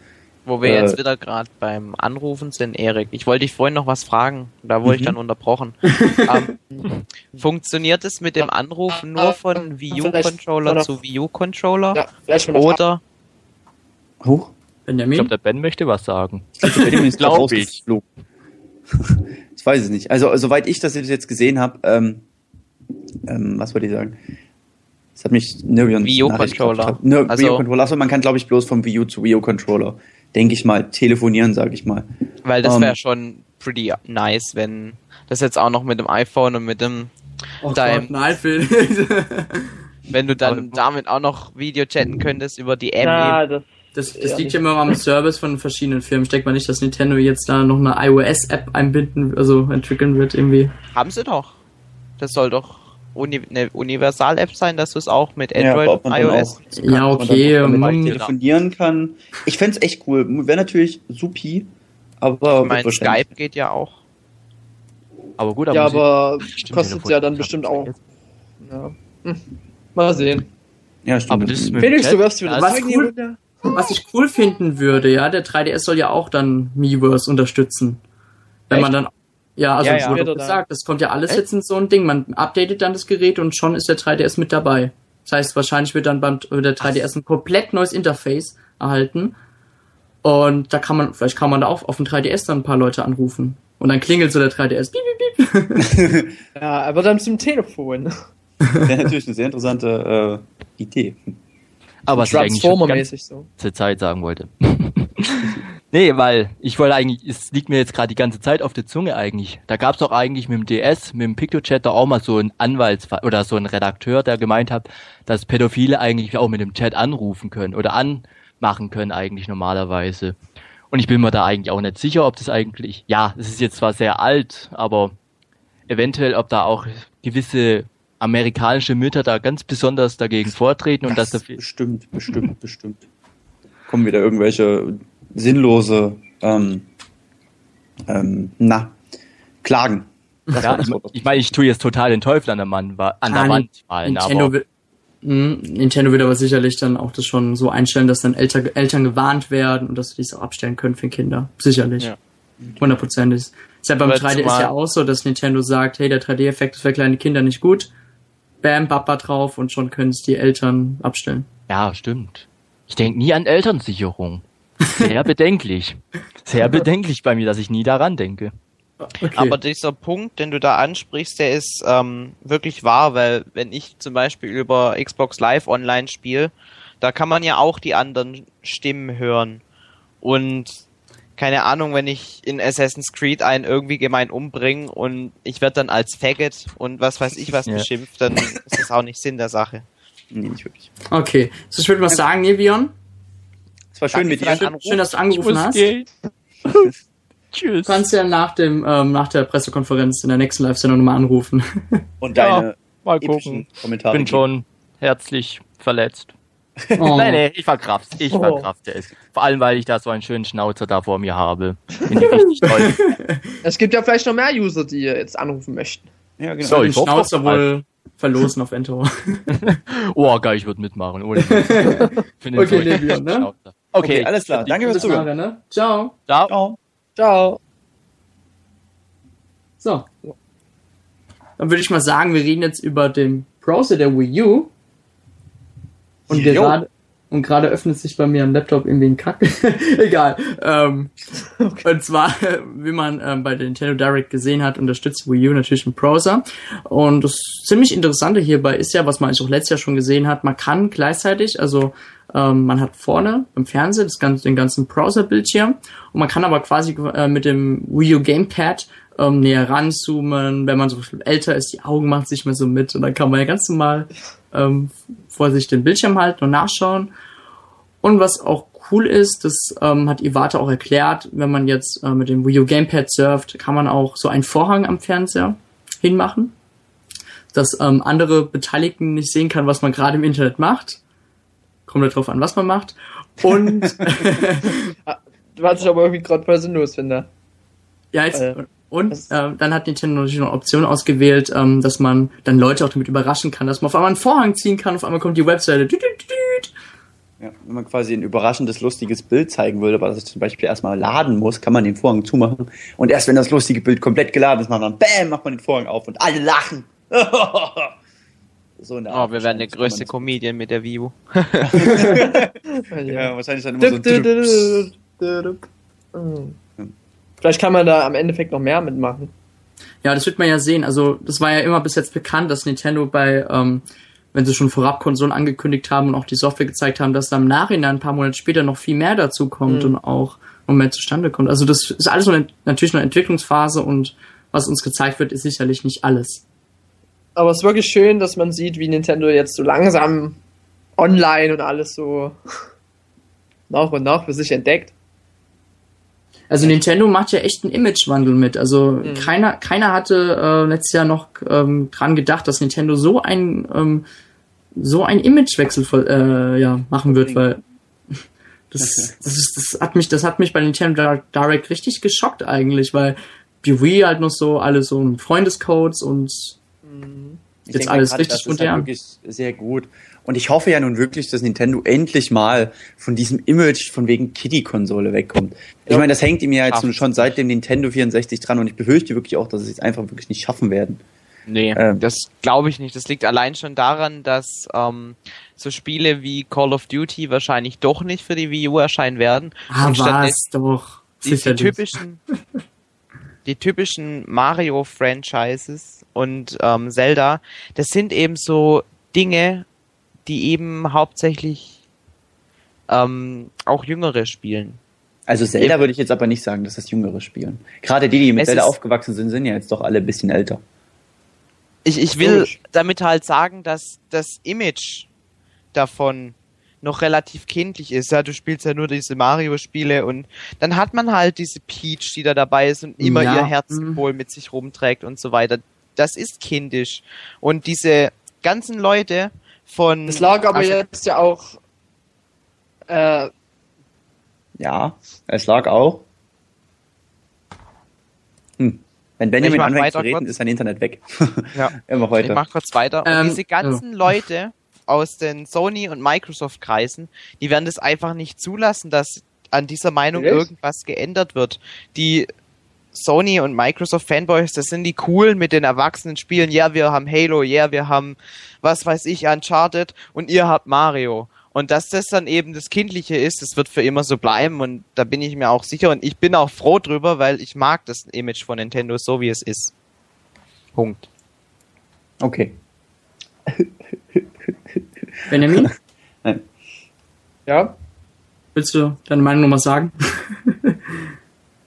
Speaker 4: Wo wir
Speaker 3: Äh,
Speaker 4: jetzt wieder gerade beim Anrufen sind, Erik. Ich wollte dich vorhin noch was fragen. Da wurde ich
Speaker 3: Mhm.
Speaker 4: dann unterbrochen. (laughs) ähm, funktioniert es mit dem Anrufen nur von Wii U Controller
Speaker 6: Vielleicht-
Speaker 4: zu Wii U Controller?
Speaker 6: Ja, vielleicht schon mal
Speaker 4: Oder
Speaker 3: Huch,
Speaker 5: Ich
Speaker 2: Benjamin?
Speaker 5: glaube, der Ben möchte was sagen.
Speaker 3: Benjamin ist (laughs)
Speaker 5: Glaub
Speaker 3: glaub
Speaker 5: ich. (laughs)
Speaker 3: Ich weiß es nicht. Also, soweit ich das jetzt gesehen habe, ähm, ähm, was wollte ich sagen? Das hat mich Nirbion
Speaker 4: Wii U Controller. Also-
Speaker 3: Wii U Controller. Achso, man kann, glaube ich, bloß vom Wii U zu Wii U Controller, denke ich mal, telefonieren, sage ich mal.
Speaker 4: weil das
Speaker 3: Ähm.
Speaker 4: wäre schon pretty nice, wenn das jetzt auch noch mit dem iPhone und mit dem,
Speaker 2: Oh
Speaker 4: dein-
Speaker 2: Gott, nein, Phil. (laughs)
Speaker 4: wenn du dann
Speaker 5: Aber-
Speaker 4: damit auch noch Video chatten könntest über die App.
Speaker 6: Ja, das.
Speaker 2: Das, das liegt ja immer am Service von verschiedenen Firmen. Ich denke mal nicht, dass Nintendo jetzt da noch eine iOS-App einbinden, also entwickeln wird irgendwie.
Speaker 4: Haben sie doch. Das soll doch uni eine Universal-App sein, dass du es auch mit
Speaker 3: Ja,
Speaker 4: Android
Speaker 3: aber man dann
Speaker 4: iOS
Speaker 3: auch-
Speaker 2: Ja,
Speaker 4: kannst.
Speaker 2: okay,
Speaker 3: Und dann,
Speaker 2: ähm,
Speaker 3: damit man telefonieren kann. Ich fänd's echt cool. Wäre natürlich supi, aber
Speaker 4: Ich meine, Skype geht ja auch.
Speaker 5: Aber gut,
Speaker 6: Ja,
Speaker 5: muss ich-
Speaker 6: aber kostet ja dann bestimmt auch. Ja. Hm. Mal sehen.
Speaker 3: Ja, stimmt.
Speaker 5: Aber das
Speaker 6: Felix, du wirfst wieder
Speaker 5: Ja,
Speaker 6: das
Speaker 2: was cool-. Was ich cool finden würde, ja, der 3DS soll ja auch dann Miiverse unterstützen. Wenn
Speaker 6: Echt?
Speaker 2: man dann, ja, also
Speaker 4: Ja, ja.
Speaker 2: wurde gesagt, das kommt ja alles jetzt in so ein Ding. Man updatet dann das Gerät und schon ist der 3DS mit dabei. Das heißt, wahrscheinlich wird dann beim der 3DS ein komplett neues Interface erhalten. Und da kann man, vielleicht kann man da auch auf dem 3DS dann ein paar Leute anrufen. Und dann klingelt so der 3DS. Piep, piep, piep. (laughs)
Speaker 6: Ja, aber dann zum Telefon. (laughs)
Speaker 3: Wäre natürlich eine sehr interessante äh, Idee.
Speaker 5: aber was ich eigentlich ganze Zeit sagen wollte. (laughs) nee, weil ich wollte eigentlich, es liegt mir jetzt gerade die ganze Zeit auf der Zunge eigentlich. Da gab es doch eigentlich mit dem DS, mit dem PictoChat da auch mal so einen Anwaltsfall oder so einen Redakteur, der gemeint hat, dass Pädophile eigentlich auch mit dem Chat anrufen können oder anmachen können eigentlich normalerweise. Und ich bin mir da eigentlich auch nicht sicher, ob das eigentlich, ja, es ist jetzt zwar sehr alt, aber eventuell, ob da auch gewisse amerikanische Mütter da ganz besonders dagegen vortreten und dass da viel,
Speaker 3: bestimmt, bestimmt, bestimmt. Kommen wieder irgendwelche sinnlose, ähm, ähm, na, Klagen. Das
Speaker 5: Ja, ich, ich meine, ich tue jetzt total den Teufel an der, Mann, an der
Speaker 2: Ah,
Speaker 5: Wand malen,
Speaker 2: Nintendo,
Speaker 5: aber
Speaker 2: will, Hm, Nintendo wird aber sicherlich dann auch das schon so einstellen, dass dann Eltern, Eltern gewarnt werden und dass sie dies auch abstellen können für Kinder. Sicherlich.
Speaker 4: Ja.
Speaker 2: Hundertprozentig. Ist ja beim
Speaker 4: Aber
Speaker 2: 3D ist ja auch so, dass Nintendo sagt, hey, der 3D-Effekt ist für kleine Kinder nicht gut. Bam, Bappa drauf und schon können es die Eltern abstellen.
Speaker 5: ja, stimmt. Ich denke nie an Elternsicherung. Sehr bedenklich. Sehr bedenklich bei mir, dass ich nie daran denke.
Speaker 2: Okay.
Speaker 4: Aber dieser Punkt, den du da ansprichst, der ist ähm, wirklich wahr, weil wenn ich zum Beispiel über Xbox Live online spiele, da kann man ja auch die anderen Stimmen hören. Und keine Ahnung, wenn ich in Assassin's Creed einen irgendwie gemein umbringe und ich werde dann als Faggot und was weiß ich was
Speaker 5: Ja.
Speaker 4: beschimpft, dann ist das auch nicht Sinn der Sache.
Speaker 3: Nee, nicht wirklich.
Speaker 2: okay. So, ich würde mal sagen, Nevion,
Speaker 3: Es war schön mit dir.
Speaker 2: schön, dass du angerufen hast. (laughs)
Speaker 5: Tschüss.
Speaker 2: Du kannst ja nach dem, ähm, nach der Pressekonferenz in der nächsten Live-Sendung nochmal anrufen. (laughs)
Speaker 3: Und
Speaker 5: Ja,
Speaker 3: deine
Speaker 5: Mal
Speaker 3: epischen
Speaker 5: gucken.
Speaker 3: Kommentare.
Speaker 5: Bin schon herzlich verletzt.
Speaker 2: Oh. (laughs)
Speaker 5: Nein, nee, ich verkraft's. Ich
Speaker 6: Oh.
Speaker 5: verkrafte es. Vor allem, weil ich da so einen schönen Schnauzer da vor mir habe. Finde ich richtig toll.
Speaker 6: Es gibt ja vielleicht noch mehr User, die jetzt anrufen möchten.
Speaker 3: Ja, genau.
Speaker 5: So, ich hoffe
Speaker 2: Schnauzer
Speaker 5: doch mal.
Speaker 2: wohl verlosen auf Entero.
Speaker 5: Oh, geil, ich würde mitmachen. Ohne
Speaker 2: Okay, Levion, ne?
Speaker 5: Schnauzer.
Speaker 3: Okay,
Speaker 5: Okay,
Speaker 3: alles klar. Danke fürs Zuhören.
Speaker 2: ne? Ciao.
Speaker 5: ciao.
Speaker 3: Ciao.
Speaker 6: Ciao.
Speaker 2: So. Dann würde ich mal sagen, wir reden jetzt über den Browser der Wii U. Und gerade und gerade öffnet sich bei mir am Laptop irgendwie ein Kack. (laughs) Egal. Ähm, Und zwar, (laughs) wie man ähm, bei der Nintendo Direct gesehen hat, unterstützt die Wii U natürlich einen Browser. Und das ziemlich Interessante hierbei ist ja, was man eigentlich auch letztes Jahr schon gesehen hat, man kann gleichzeitig, also ähm, man hat vorne im Fernsehen das ganze, den ganzen Browser-Bildschirm und man kann aber quasi äh, mit dem Wii U Gamepad ähm, näher ranzoomen. Wenn man so älter ist, die Augen machen sich mehr so mit und dann kann man ja ganz normal ähm, vor sich den Bildschirm halten und nachschauen. Und was auch cool ist, das ähm, hat Iwata auch erklärt, wenn man jetzt äh, mit dem Wii U Gamepad surft, kann man auch so einen Vorhang am Fernseher hinmachen, dass ähm, andere Beteiligten nicht sehen kann, was man gerade im Internet macht. Kommt halt drauf an, was man macht. Und (laughs)
Speaker 6: Was ich aber irgendwie gerade voll sinnlos finde.
Speaker 2: ja, jetzt,
Speaker 6: Äh,
Speaker 2: und
Speaker 6: das-
Speaker 2: äh, dann hat Nintendo natürlich noch eine Option ausgewählt, ähm, dass man dann Leute auch damit überraschen kann, dass man auf einmal einen Vorhang ziehen kann, auf einmal kommt die Webseite. Düt, düt, düt.
Speaker 3: Ja, wenn man quasi ein überraschendes, lustiges Bild zeigen würde, was es zum Beispiel erstmal laden muss, kann man den Vorhang zumachen. Und erst wenn das lustige Bild komplett geladen ist, macht man Bam, macht man den Vorhang auf und alle lachen. (laughs) so in der
Speaker 4: Oh,
Speaker 3: Art
Speaker 4: wir werden der größte Comedian mit der Wii U.
Speaker 3: man das- Ja, wahrscheinlich dann immer so.
Speaker 6: Hm. Vielleicht kann man da am Endeffekt noch mehr mitmachen.
Speaker 2: Ja, das wird man ja sehen. Also, das war ja immer bis jetzt bekannt, dass Nintendo bei, ähm, wenn sie schon vorab Konsolen angekündigt haben und auch die Software gezeigt haben, dass da im Nachhinein ein paar Monate später noch viel mehr dazu kommt
Speaker 6: Mhm.
Speaker 2: und auch noch mehr zustande kommt. Also, das ist alles eine, natürlich eine Entwicklungsphase und was uns gezeigt wird, ist sicherlich nicht alles.
Speaker 6: Aber es ist wirklich schön, dass man sieht, wie Nintendo jetzt so langsam online und alles so nach und nach für sich entdeckt.
Speaker 2: Also Nintendo macht ja echt einen Imagewandel mit. Also
Speaker 6: Mhm.
Speaker 2: keiner, keiner hatte äh, letztes Jahr noch ähm, dran gedacht, dass Nintendo so ein ähm, so ein Imagewechsel voll, äh, ja, machen wird, weil das, das, ist, das hat mich, das hat mich bei Nintendo Direct richtig geschockt eigentlich, weil die Wii halt noch so alles so ein Freundescodes und
Speaker 3: Ich
Speaker 2: Jetzt
Speaker 3: denke
Speaker 2: alles
Speaker 3: gerade,
Speaker 2: richtig
Speaker 3: das ist halt
Speaker 2: modern.
Speaker 3: wirklich sehr gut. Und ich hoffe ja nun wirklich, dass Nintendo endlich mal von diesem Image von wegen Kitty-Konsole wegkommt. Ich
Speaker 6: Ja.
Speaker 3: meine, das hängt ihm ja jetzt schon seit dem Nintendo 64 dran und ich befürchte wirklich auch, dass sie es einfach wirklich nicht schaffen werden.
Speaker 4: Nee,
Speaker 3: Ähm.
Speaker 4: das glaube ich nicht. Das liegt allein schon daran, dass ähm, so Spiele wie Call of Duty wahrscheinlich doch nicht für die Wii U erscheinen werden.
Speaker 2: ah,
Speaker 4: Und
Speaker 2: was doch.
Speaker 4: die, die
Speaker 2: Sicherlich.
Speaker 4: typischen die typischen Mario Franchises und ähm, Zelda, das sind eben so Dinge, die eben hauptsächlich ähm, auch Jüngere spielen.
Speaker 3: Also Zelda würde ich jetzt aber nicht sagen, dass das Jüngere spielen. Gerade die, die mit
Speaker 4: Es
Speaker 3: Zelda aufgewachsen sind, sind ja jetzt doch alle ein bisschen älter.
Speaker 4: Ich, ich will damit halt sagen, dass das Image davon noch relativ kindlich ist. Ja, du spielst ja nur diese Mario-Spiele und dann hat man halt diese Peach, die da dabei ist und immer
Speaker 2: Ja,
Speaker 4: ihr
Speaker 2: mhm.
Speaker 4: Herzsymbol mit sich rumträgt und so weiter. Das ist kindisch. Und diese ganzen Leute von...
Speaker 6: Das lag aber
Speaker 4: also,
Speaker 6: jetzt ja auch. Äh,
Speaker 3: Ja, es lag auch. Hm. Wenn Benjamin
Speaker 4: Ich
Speaker 3: anfängt zu reden,
Speaker 4: kurz.
Speaker 3: ist sein Internet weg. (laughs)
Speaker 4: Ja.
Speaker 3: Immer
Speaker 4: Ich
Speaker 3: heute.
Speaker 4: mach kurz weiter. Und
Speaker 2: Ähm,
Speaker 4: diese ganzen Leute aus den Sony- und Microsoft-Kreisen, die werden das einfach nicht zulassen, dass an dieser Meinung
Speaker 6: Echt?
Speaker 4: irgendwas geändert wird. Die Sony und Microsoft Fanboys, das sind die coolen mit den erwachsenen Spielen. Ja, wir haben Halo, ja, wir haben was weiß ich, Uncharted und ihr habt Mario. Und dass das dann eben das Kindliche ist, das wird für immer so bleiben und da bin ich mir auch sicher und ich bin auch froh drüber, weil ich mag das Image von Nintendo so, wie es ist. Punkt.
Speaker 3: Okay.
Speaker 2: Benjamin, (laughs)
Speaker 6: ja.
Speaker 2: willst du deine Meinung nochmal sagen? (laughs)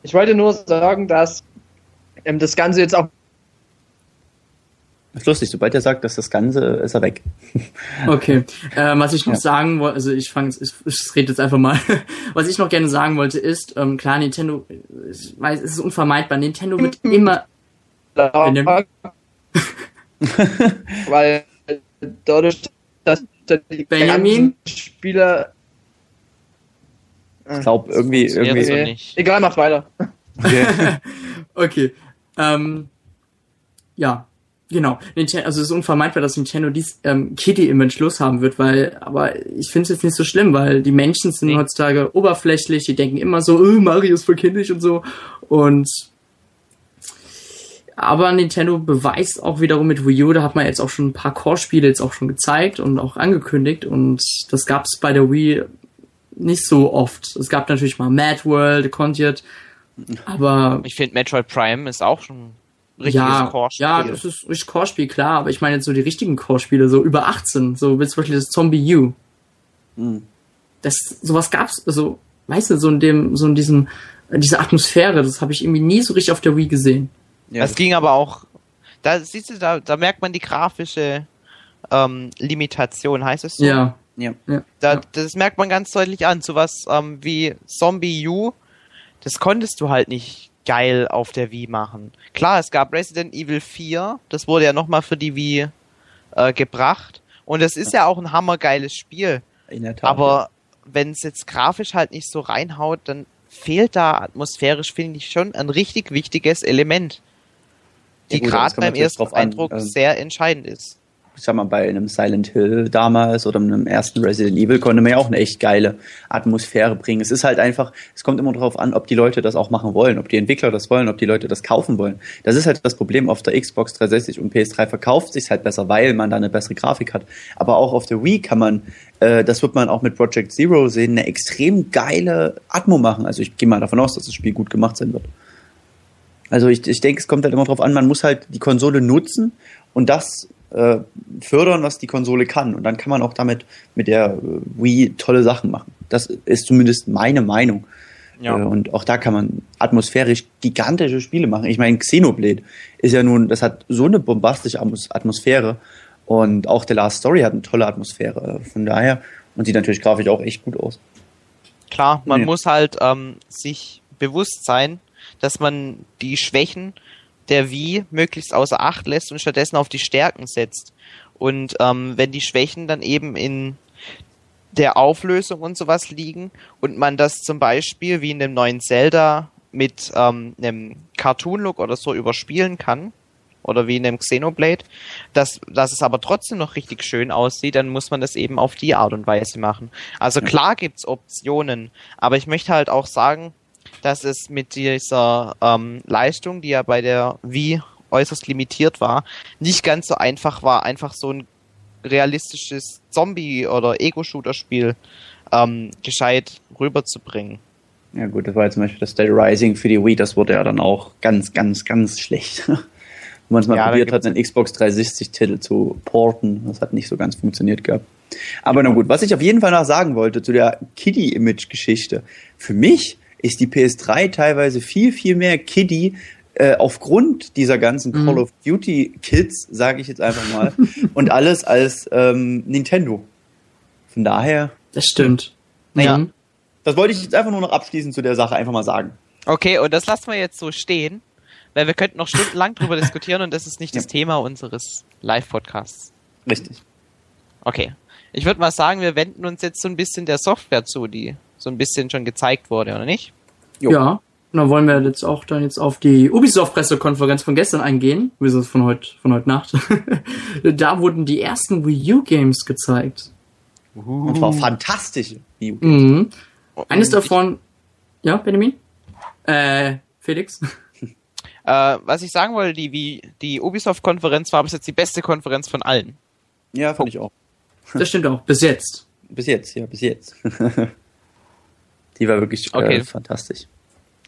Speaker 6: Ich wollte nur sagen, dass ähm, das Ganze jetzt auch
Speaker 3: Das ist lustig, sobald er sagt, dass das Ganze ist er weg. (laughs)
Speaker 2: Okay, ähm, was ich noch
Speaker 3: Ja.
Speaker 2: sagen wollte, also ich fange, ich, ich rede jetzt einfach mal. (laughs) was ich noch gerne sagen wollte ist, ähm, klar, Nintendo, ich weiß, es ist unvermeidbar. Nintendo wird immer, Benjamin? (laughs)
Speaker 6: weil dadurch, dass die
Speaker 2: Benjamin?
Speaker 6: Spieler
Speaker 3: Ich glaube, irgendwie, irgendwie.
Speaker 4: so
Speaker 6: Okay.
Speaker 4: nicht.
Speaker 6: Egal, macht weiter.
Speaker 3: Okay. (laughs)
Speaker 2: okay, ähm, ja, genau. Nintendo, also es ist unvermeidbar, dass Nintendo dies ähm, Kitty-Image loshaben wird, weil, aber ich finde es jetzt nicht so schlimm, weil die Menschen sind
Speaker 4: Nee.
Speaker 2: heutzutage oberflächlich, die denken immer so, oh, Mario ist voll kindisch und so und aber Nintendo beweist auch wiederum mit Wii U, da hat man jetzt auch schon ein paar Core-Spiele jetzt auch schon gezeigt und auch angekündigt und das gab es bei der Wii nicht so oft. Es gab natürlich mal Mad World, Contiert, aber
Speaker 4: Ich finde Metroid Prime ist auch schon ein richtiges
Speaker 2: ja,
Speaker 4: Core-Spiel.
Speaker 2: ja, das ist richtig Core-Spiel, klar, aber ich meine jetzt so die richtigen Core-Spiele, so über 18, so wie zum Beispiel das Zombie U.
Speaker 3: Hm.
Speaker 2: Das, sowas gab's, also, weißt du, so in dem, so in diesem, diese Atmosphäre, das habe ich irgendwie nie so richtig auf der Wii gesehen.
Speaker 3: Ja,
Speaker 4: das ging aber auch. Da siehst du, da, da merkt man die grafische ähm, Limitation, heißt es so?
Speaker 2: Ja,
Speaker 3: ja.
Speaker 2: ja.
Speaker 4: Da,
Speaker 2: ja.
Speaker 4: Das merkt man ganz deutlich an. Sowas ähm, wie Zombie U, das konntest du halt nicht geil auf der Wii machen. Klar, es gab Resident Evil 4, das wurde ja nochmal für die Wii äh, gebracht. Und es ist ja auch ein hammergeiles Spiel.
Speaker 3: In der Tat.
Speaker 4: Aber wenn es jetzt grafisch halt nicht so reinhaut, dann fehlt da atmosphärisch, finde ich, schon ein richtig wichtiges Element.
Speaker 3: Ja
Speaker 4: Die
Speaker 3: aber
Speaker 4: gerade beim ersten
Speaker 3: drauf an,
Speaker 4: Eindruck
Speaker 3: ähm,
Speaker 4: sehr entscheidend ist.
Speaker 3: Ich sag mal, bei einem Silent Hill damals oder einem ersten Resident Evil konnte man ja auch eine echt geile Atmosphäre bringen. Es ist halt einfach, es kommt immer darauf an, ob die Leute das auch machen wollen, ob die Entwickler das wollen, ob die Leute das kaufen wollen. Das ist halt das Problem auf der Xbox 360 und PS3 verkauft sich halt besser, weil man da eine bessere Grafik hat. Aber auch auf der Wii kann man, äh, das wird man auch mit Project Zero sehen, eine extrem geile Atmo machen. Also ich gehe mal davon aus, dass das Spiel gut gemacht sein wird. Also ich, ich denke, es kommt halt immer drauf an, man muss halt die Konsole nutzen und das äh, fördern, was die Konsole kann. Und dann kann man auch damit mit der äh, Wii tolle Sachen machen. Das ist zumindest meine Meinung.
Speaker 4: Ja.
Speaker 3: Äh, und auch da kann man atmosphärisch gigantische Spiele machen. Ich meine, Xenoblade ist ja nun, das hat so eine bombastische Atmos Atmosphäre. Und auch The Last Story hat eine tolle Atmosphäre. Von daher, und sieht natürlich grafisch auch echt gut aus.
Speaker 4: Klar, man
Speaker 3: Ja.
Speaker 4: muss halt ähm, sich bewusst sein, dass man die Schwächen der Wii möglichst außer Acht lässt und stattdessen auf die Stärken setzt. Und ähm, wenn die Schwächen dann eben in der Auflösung und sowas liegen und man das zum Beispiel wie in dem neuen Zelda mit ähm, einem Cartoon-Look oder so überspielen kann, oder wie in einem Xenoblade, dass, dass es aber trotzdem noch richtig schön aussieht, dann muss man das eben auf die Art und Weise machen. Also klar gibt's Optionen, aber ich möchte halt auch sagen, dass es mit dieser ähm, Leistung, die ja bei der Wii äußerst limitiert war, nicht ganz so einfach war, einfach so ein realistisches Zombie- oder Ego-Shooter-Spiel ähm, gescheit rüberzubringen.
Speaker 3: Ja gut, das war ja zum Beispiel das Dead Rising für die Wii, das wurde ja dann auch ganz, ganz, ganz schlecht. Wo man es mal
Speaker 4: Ja,
Speaker 3: probiert hat, einen Xbox 360-Titel zu porten. Das hat nicht so ganz funktioniert gehabt. Aber na gut, was ich auf jeden Fall noch sagen wollte zu der Kiddie-Image-Geschichte. Für mich ist die PS3 teilweise viel, viel mehr Kiddie äh, aufgrund dieser ganzen
Speaker 2: Mhm.
Speaker 3: Call of Duty Kids, sage ich jetzt einfach mal, (laughs) und alles als ähm, Nintendo. Von daher,
Speaker 2: Das stimmt.
Speaker 4: Ja.
Speaker 2: Mhm.
Speaker 3: das wollte ich jetzt einfach nur noch abschließend zu der Sache einfach mal sagen.
Speaker 4: Okay, und das lassen wir jetzt so stehen, weil wir könnten noch stundenlang drüber diskutieren und das ist nicht das
Speaker 3: Ja.
Speaker 4: Thema unseres Live-Podcasts.
Speaker 3: Richtig.
Speaker 4: Okay. Ich würde mal sagen, wir wenden uns jetzt so ein bisschen der Software zu, die so ein bisschen schon gezeigt wurde, oder nicht?
Speaker 3: Jo.
Speaker 2: Ja. Und dann wollen wir jetzt auch dann jetzt auf die Ubisoft-Pressekonferenz von gestern eingehen. Ubisoft von heute, von heute Nacht. (laughs) da wurden die ersten Wii U-Games gezeigt.
Speaker 3: Und zwar fantastische Videogames.
Speaker 2: Mhm. Eines
Speaker 4: Und
Speaker 2: davon, ja, Benjamin? Äh, Felix? (laughs)
Speaker 4: Äh, was ich sagen wollte, die, die Ubisoft-Konferenz war bis jetzt die beste Konferenz von allen.
Speaker 3: Ja, fand ich auch.
Speaker 2: Das stimmt auch, bis jetzt.
Speaker 3: Bis jetzt, ja, bis jetzt. (laughs) Die war wirklich
Speaker 4: Okay.
Speaker 3: äh, fantastisch.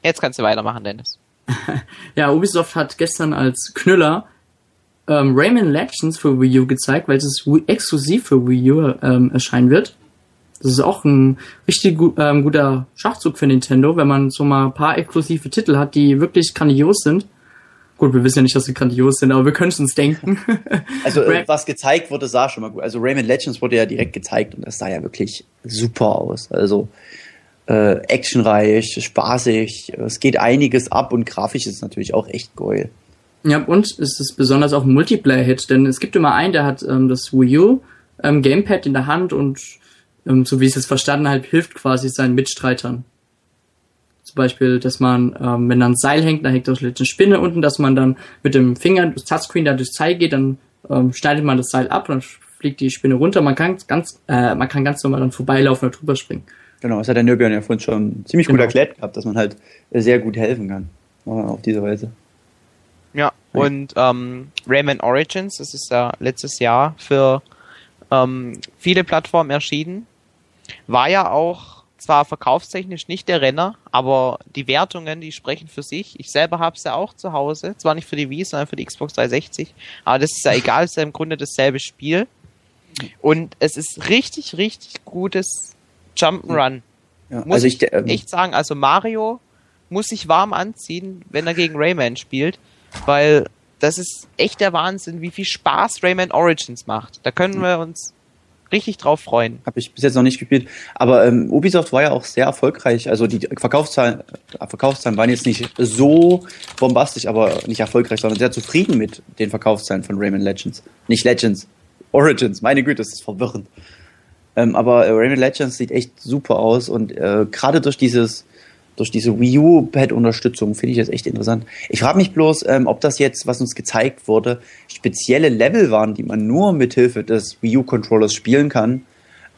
Speaker 4: Jetzt kannst du weitermachen, Dennis. (laughs)
Speaker 2: Ja, Ubisoft hat gestern als Knüller ähm, Rayman Legends für Wii U gezeigt, weil es Wii- exklusiv für Wii U ähm, erscheinen wird. Das ist auch ein richtig gu ähm, guter Schachzug für Nintendo, wenn man so mal ein paar exklusive Titel hat, die wirklich grandios sind. Gut, wir wissen ja nicht, dass sie grandios sind, aber wir können es uns denken. (laughs)
Speaker 3: Also, äh, was gezeigt wurde, sah schon mal gut. Also, Rayman Legends wurde ja direkt gezeigt und das sah ja wirklich super aus. Also, äh, actionreich, spaßig, es geht einiges ab und grafisch ist natürlich auch echt geil.
Speaker 2: Ja, und es ist besonders auch ein Multiplayer-Hit, denn es gibt immer einen, der hat ähm, das Wii U ähm, Gamepad in der Hand und ähm, so wie ich es jetzt verstanden habe, hilft quasi seinen Mitstreitern. Zum Beispiel, dass man, ähm, wenn dann ein Seil hängt, da hängt auch eine Spinne unten, dass man dann mit dem Finger das Touchscreen da durchs Seil geht, dann ähm, schneidet man das Seil ab und dann fliegt die Spinne runter. Man kann ganz, äh, man kann ganz normal dann vorbeilaufen oder drüber springen.
Speaker 3: Genau, das hat der Nürbion ja vorhin schon ziemlich gut
Speaker 2: Genau.
Speaker 3: erklärt gehabt, dass man halt sehr gut helfen kann. äh, Auf diese Weise.
Speaker 4: Ja, und ähm, Rayman Origins, das ist ja letztes Jahr für ähm, viele Plattformen erschienen. War ja auch zwar verkaufstechnisch nicht der Renner, aber die Wertungen, die sprechen für sich. Ich selber habe es ja auch zu Hause. Zwar nicht für die Wii, sondern für die Xbox 360. Aber das ist ja (laughs) egal, es ist ja im Grunde dasselbe Spiel. Und es ist richtig, richtig gutes Jump'n'Run.
Speaker 3: Ja,
Speaker 4: Muss
Speaker 3: also
Speaker 4: ich
Speaker 3: ich, ähm,
Speaker 4: echt sagen, also Mario muss sich warm anziehen, wenn er gegen Rayman spielt, weil das ist echt der Wahnsinn, wie viel Spaß Rayman Origins macht. Da können wir uns richtig drauf freuen.
Speaker 3: Habe ich bis jetzt noch nicht gespielt. Aber ähm, Ubisoft war ja auch sehr erfolgreich. Also die Verkaufszahlen, äh, Verkaufszahlen waren jetzt nicht so bombastisch, aber nicht erfolgreich, sondern sehr zufrieden mit den Verkaufszahlen von Rayman Legends. Nicht Legends, Origins. Meine Güte, das ist verwirrend. Ähm, aber äh, Rayman Legends sieht echt super aus und äh, gerade durch dieses durch diese Wii U-Pad-Unterstützung finde ich das echt interessant. Ich frage mich bloß, ähm, ob das jetzt, was uns gezeigt wurde, spezielle Level waren, die man nur mit Hilfe des Wii U-Controllers spielen kann.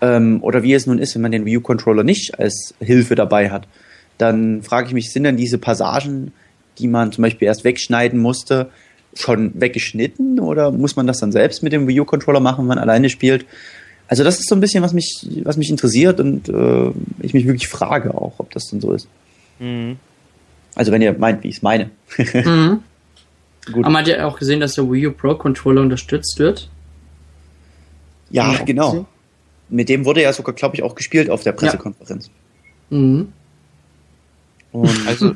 Speaker 3: Ähm, oder wie es nun ist, wenn man den Wii U-Controller nicht als Hilfe dabei hat. Dann frage ich mich, sind denn diese Passagen, die man zum Beispiel erst wegschneiden musste, schon weggeschnitten oder muss man das dann selbst mit dem Wii U-Controller machen, wenn man alleine spielt? Also das ist so ein bisschen, was mich, was mich interessiert und äh, ich mich wirklich frage auch, ob das denn so ist.
Speaker 4: Mhm.
Speaker 3: Also wenn ihr meint, wie ich es meine. (laughs)
Speaker 2: Mhm.
Speaker 3: Gut.
Speaker 2: Aber man hat ja auch gesehen, dass der Wii U Pro Controller unterstützt wird.
Speaker 3: Ja,
Speaker 2: Ja,
Speaker 3: genau.
Speaker 2: so.
Speaker 3: Mit dem wurde ja sogar, glaube ich, auch gespielt auf der Pressekonferenz.
Speaker 2: Mhm.
Speaker 3: Und
Speaker 4: Also,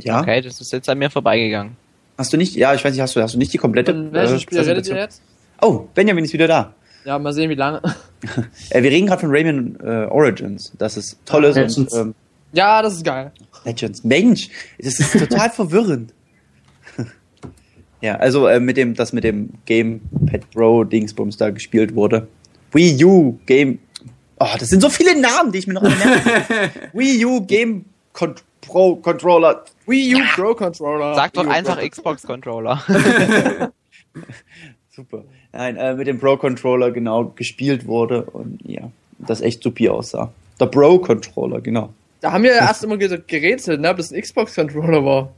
Speaker 3: ja,
Speaker 4: okay, das ist jetzt an mir vorbeigegangen.
Speaker 3: hast du nicht, ja, ich weiß nicht, hast du, hast du nicht die komplette
Speaker 6: Von welchem
Speaker 3: äh,
Speaker 6: Spiel redet ihr jetzt?
Speaker 3: Oh, Benjamin ist wieder da.
Speaker 6: Ja, mal sehen, wie lange. (laughs)
Speaker 3: Äh, wir reden gerade von Rayman äh, Origins, dass es toll ist und ähm,
Speaker 6: Ja, das ist geil.
Speaker 3: Legends. Mensch, das ist total (laughs) verwirrend. (laughs) ja, also äh, mit dem, das mit dem Gamepad Pro Dingsbums da gespielt wurde. Wii U Game. Oh, das sind so viele Namen, die ich mir noch merke. Wii U Game Con Pro Controller.
Speaker 6: Wii U Pro Controller.
Speaker 4: Sag doch einfach
Speaker 6: Pro-
Speaker 4: Xbox Controller.
Speaker 3: Super. Nein, äh, mit dem Pro Controller genau gespielt wurde und ja, das echt supi aussah. Der Pro Controller, genau.
Speaker 6: Da haben wir ja erst immer ge- gerätselt, ne, ob das ein Xbox Controller war.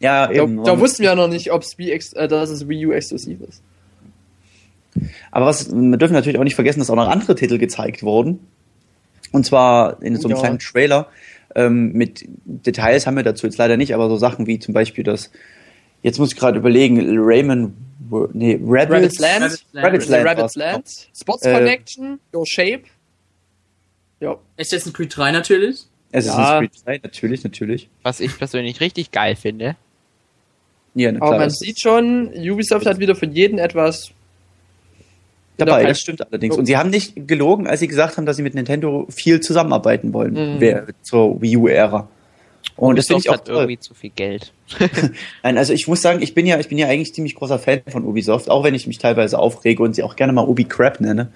Speaker 3: Ja,
Speaker 6: Da,
Speaker 3: eben.
Speaker 6: da wussten wir ja noch nicht, ex äh, dass es Wii U exklusiv ist.
Speaker 3: Aber was, wir dürfen natürlich auch nicht vergessen, dass auch noch andere Titel gezeigt wurden. Und zwar in so einem
Speaker 6: Ja.
Speaker 3: kleinen Trailer. Ähm, mit Details haben wir dazu jetzt leider nicht, aber so Sachen wie zum Beispiel das, jetzt muss ich gerade überlegen, Rayman, nee, Rabbits,
Speaker 6: Rabbit's Land,
Speaker 2: Rabbit's Land.
Speaker 3: Rabbit's Land,
Speaker 6: Rabbit's
Speaker 3: war's,
Speaker 6: Land, Spots
Speaker 3: Äh,
Speaker 6: Connection, Your Shape. Ja.
Speaker 2: Assassin's Creed 3 natürlich.
Speaker 3: Assassin's
Speaker 6: Ja.
Speaker 3: Creed 2, natürlich, natürlich.
Speaker 4: Was ich persönlich richtig geil finde.
Speaker 3: Ja, na
Speaker 6: Aber
Speaker 3: klar,
Speaker 6: man sieht schon, Ubisoft hat wieder von jedem etwas
Speaker 3: dabei,
Speaker 6: wieder
Speaker 3: das stimmt allerdings. Und sie haben nicht gelogen, als sie gesagt haben, dass sie mit Nintendo viel zusammenarbeiten wollen,
Speaker 6: Mhm.
Speaker 3: wer- zur Wii U-Ära. Und das finde
Speaker 4: Ubisoft
Speaker 3: ich auch
Speaker 4: hat
Speaker 3: toll.
Speaker 4: irgendwie zu viel Geld. (laughs)
Speaker 3: Nein, also ich muss sagen, ich bin ja, ich bin ja eigentlich ziemlich großer Fan von Ubisoft, auch wenn ich mich teilweise aufrege und sie auch gerne mal Ubi Crap nenne.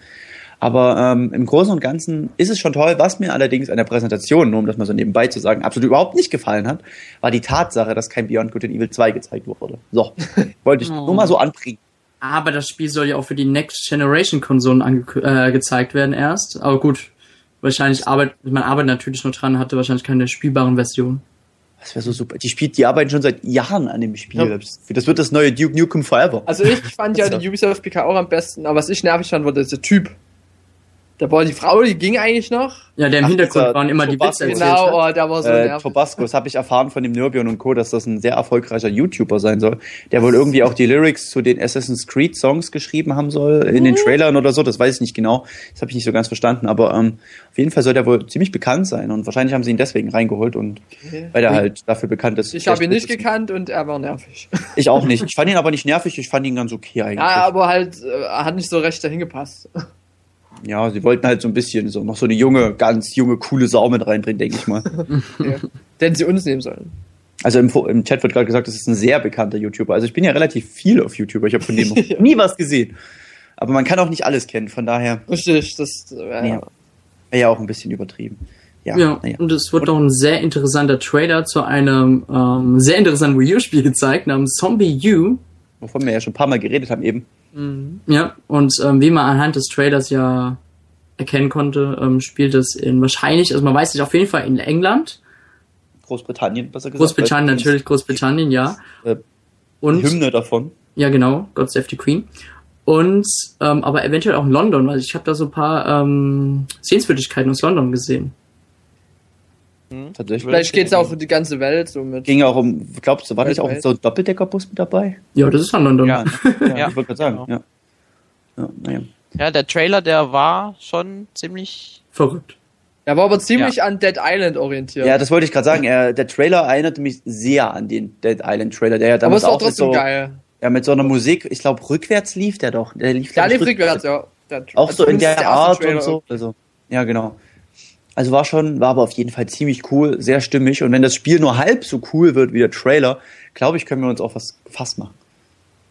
Speaker 3: Aber ähm, im Großen und Ganzen ist es schon toll. Was mir allerdings an der Präsentation, nur um das mal so nebenbei zu sagen, absolut überhaupt nicht gefallen hat, war die Tatsache, dass kein Beyond Good and Evil 2 gezeigt wurde. So, (laughs) wollte ich
Speaker 2: Oh.
Speaker 3: nur mal so anbringen.
Speaker 2: Aber das Spiel soll ja auch für die Next Generation Konsolen äh, gezeigt werden erst. Aber gut, wahrscheinlich arbeitet, man arbeitet natürlich noch dran, hatte wahrscheinlich keine spielbaren Versionen.
Speaker 3: Das wäre so super. Die spielt, die arbeiten schon seit Jahren an dem Spiel.
Speaker 6: Ja.
Speaker 3: Das wird das neue Duke Nukem Forever.
Speaker 6: Also ich fand ja (laughs) die Ubisoft PK auch am besten, aber was ich nervig fand, war dieser Typ. Da war die Frau, die ging eigentlich noch.
Speaker 2: Ja, der im
Speaker 3: Ach,
Speaker 2: Hintergrund waren immer die
Speaker 3: Tobasko.
Speaker 2: Witze.
Speaker 6: Genau, oh, der war so
Speaker 3: äh,
Speaker 6: nervig.
Speaker 3: Tobasco, das habe ich erfahren von dem Nirbion und Co., dass das ein sehr erfolgreicher YouTuber sein soll, der wohl irgendwie auch die Lyrics zu den Assassin's Creed Songs geschrieben haben soll, in den Trailern oder so, das weiß ich nicht genau, das habe ich nicht so ganz verstanden, aber ähm, auf jeden Fall soll der wohl ziemlich bekannt sein und wahrscheinlich haben sie ihn deswegen reingeholt und
Speaker 6: Okay.
Speaker 3: weil er halt dafür bekannt ist.
Speaker 6: Ich habe ihn nicht gekannt und er war nervig. (laughs)
Speaker 3: Ich auch nicht. Ich fand ihn aber nicht nervig, ich fand ihn ganz okay eigentlich.
Speaker 6: Ja, aber halt, äh, er hat nicht so recht dahin gepasst.
Speaker 3: Ja, sie wollten halt so ein bisschen so noch so eine junge, ganz junge, coole Sau mit reinbringen, denke ich mal. (laughs)
Speaker 6: Denn sie uns nehmen sollen.
Speaker 3: Also im, im Chat wird gerade gesagt, das ist ein sehr bekannter YouTuber. Also ich bin ja relativ viel auf YouTube. Ich habe von dem noch (laughs)
Speaker 6: Ja.
Speaker 3: nie was gesehen. Aber man kann auch nicht alles kennen. Von daher
Speaker 6: Richtig, das äh,
Speaker 3: Ja.
Speaker 6: ja.
Speaker 3: wäre ja auch ein bisschen übertrieben. Ja,
Speaker 2: Ja,
Speaker 3: naja.
Speaker 2: und es wird noch ein sehr interessanter Trailer zu einem ähm, sehr interessanten Wii U-Spiel (laughs) gezeigt, namens Zombie U.
Speaker 3: Wovon wir ja schon ein paar Mal geredet haben eben.
Speaker 2: Ja, und ähm, wie man anhand des Trailers ja erkennen konnte, ähm, spielt es in wahrscheinlich, also man weiß nicht, auf jeden Fall in England,
Speaker 3: Großbritannien, besser gesagt.
Speaker 2: Großbritannien natürlich, Großbritannien, ja.
Speaker 3: Äh, Die
Speaker 2: Und
Speaker 3: Hymne davon.
Speaker 2: ja genau, God Save the Queen. Und ähm, aber eventuell auch in London, weil ich habe da so ein paar ähm, Sehenswürdigkeiten aus London gesehen.
Speaker 3: Tatsächlich.
Speaker 6: Vielleicht geht's auch für die ganze Welt so mit.
Speaker 3: Ging auch um, glaubst du, war nicht auch so ein Doppeldeckerbus mit dabei?
Speaker 2: Ja, das ist an London.
Speaker 3: Ja, ne? ja, (laughs)
Speaker 4: Ja.
Speaker 3: ich wollte gerade sagen.
Speaker 4: Genau.
Speaker 3: Ja. Ja, naja.
Speaker 4: Ja, der Trailer, der war schon ziemlich.
Speaker 2: Verrückt.
Speaker 6: Er war aber ziemlich an Dead Island orientiert.
Speaker 3: Ja, das wollte ich gerade sagen. Er, der Trailer erinnerte mich sehr an den Dead Island Trailer, der ja
Speaker 6: aber
Speaker 3: damals
Speaker 6: ist auch
Speaker 3: auch
Speaker 6: trotzdem
Speaker 3: so,
Speaker 6: geil.
Speaker 3: ja, mit so einer Musik, ich glaube rückwärts lief der doch. Der lief,
Speaker 6: Ja,
Speaker 3: ich,
Speaker 6: lief rückwärts, ja. Der-
Speaker 3: Auch
Speaker 6: also
Speaker 3: so in der Art
Speaker 6: Trailer
Speaker 3: und so. Also, ja, genau. Also war schon, war aber auf jeden Fall ziemlich cool, sehr stimmig. Und wenn das Spiel nur halb so cool wird wie der Trailer, glaube ich, können wir uns auch was gefasst machen.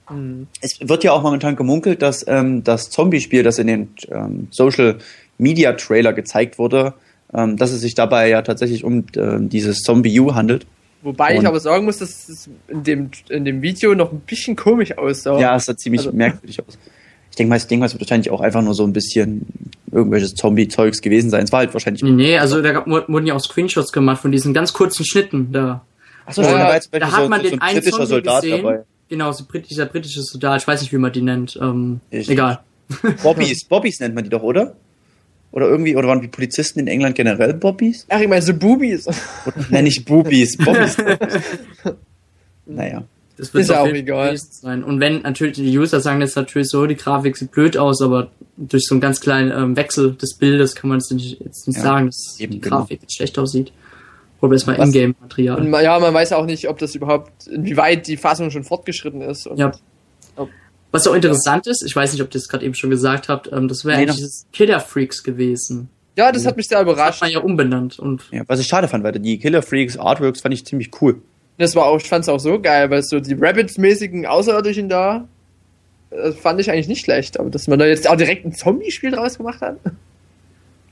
Speaker 6: Mhm.
Speaker 3: Es wird ja auch momentan gemunkelt, dass ähm, das Zombie-Spiel, das in den ähm, Social Media Trailer gezeigt wurde, ähm, dass es sich dabei ja tatsächlich um ähm, dieses Zombie U handelt.
Speaker 6: Wobei ich
Speaker 3: Und-
Speaker 6: aber sagen muss, dass es in dem, in dem Video noch ein bisschen komisch aussah.
Speaker 3: Ja, es sah ziemlich
Speaker 6: Also-
Speaker 3: merkwürdig aus. Ich denke mal, das Ding was wird wahrscheinlich auch einfach nur so ein bisschen irgendwelches Zombie-Zeugs gewesen sein. Es war halt wahrscheinlich.
Speaker 2: Nee, also da gab- wurden ja auch Screenshots gemacht von diesen ganz kurzen Schnitten da.
Speaker 3: Achso,
Speaker 6: Ja,
Speaker 3: da war jetzt zum
Speaker 2: Da hat
Speaker 3: so,
Speaker 2: man
Speaker 3: so
Speaker 2: den
Speaker 3: ein
Speaker 2: einen
Speaker 3: britischer
Speaker 2: Zombie
Speaker 3: Soldat
Speaker 2: gesehen.
Speaker 3: dabei.
Speaker 2: Genau, so brit dieser britische Soldat, ich weiß nicht, wie man die nennt. Ähm,
Speaker 3: Ich-
Speaker 2: egal.
Speaker 3: Bobbys, (laughs) Bobbys nennt man die doch, oder? Oder irgendwie, oder waren die Polizisten in England generell Bobbys?
Speaker 6: Ach, ich meine, so Boobies.
Speaker 3: Oder, nein, nicht Boobies, Bobbys. (laughs) naja.
Speaker 2: Das wird
Speaker 6: Ist ja auch egal.
Speaker 2: sein. Und wenn natürlich die User sagen jetzt natürlich so, die Grafik sieht blöd aus, aber durch so einen ganz kleinen ähm, Wechsel des Bildes kann man es nicht, jetzt nicht
Speaker 3: Ja,
Speaker 2: sagen, dass die
Speaker 3: genau.
Speaker 2: Grafik jetzt schlecht aussieht. Oder erstmal Ingame-Material.
Speaker 6: ma- ja, man weiß auch nicht, ob das überhaupt, inwieweit die Fassung schon fortgeschritten ist.
Speaker 2: Ja. Was auch interessant ist, ich weiß nicht, ob ihr das gerade eben schon gesagt habt, ähm, das wäre
Speaker 3: Nee,
Speaker 2: eigentlich dieses Killer Freaks gewesen.
Speaker 6: Ja, das hat mich sehr
Speaker 2: Das hat
Speaker 6: überrascht.
Speaker 2: man ja umbenannt und
Speaker 3: Ja, was ich schade fand, weil die Killer Freaks Artworks fand ich ziemlich cool.
Speaker 6: Das war auch, ich fand's auch so geil, weil so die Rabbits-mäßigen Außerirdischen da, das fand ich eigentlich nicht schlecht. Aber dass man da jetzt auch direkt ein Zombie-Spiel draus gemacht hat.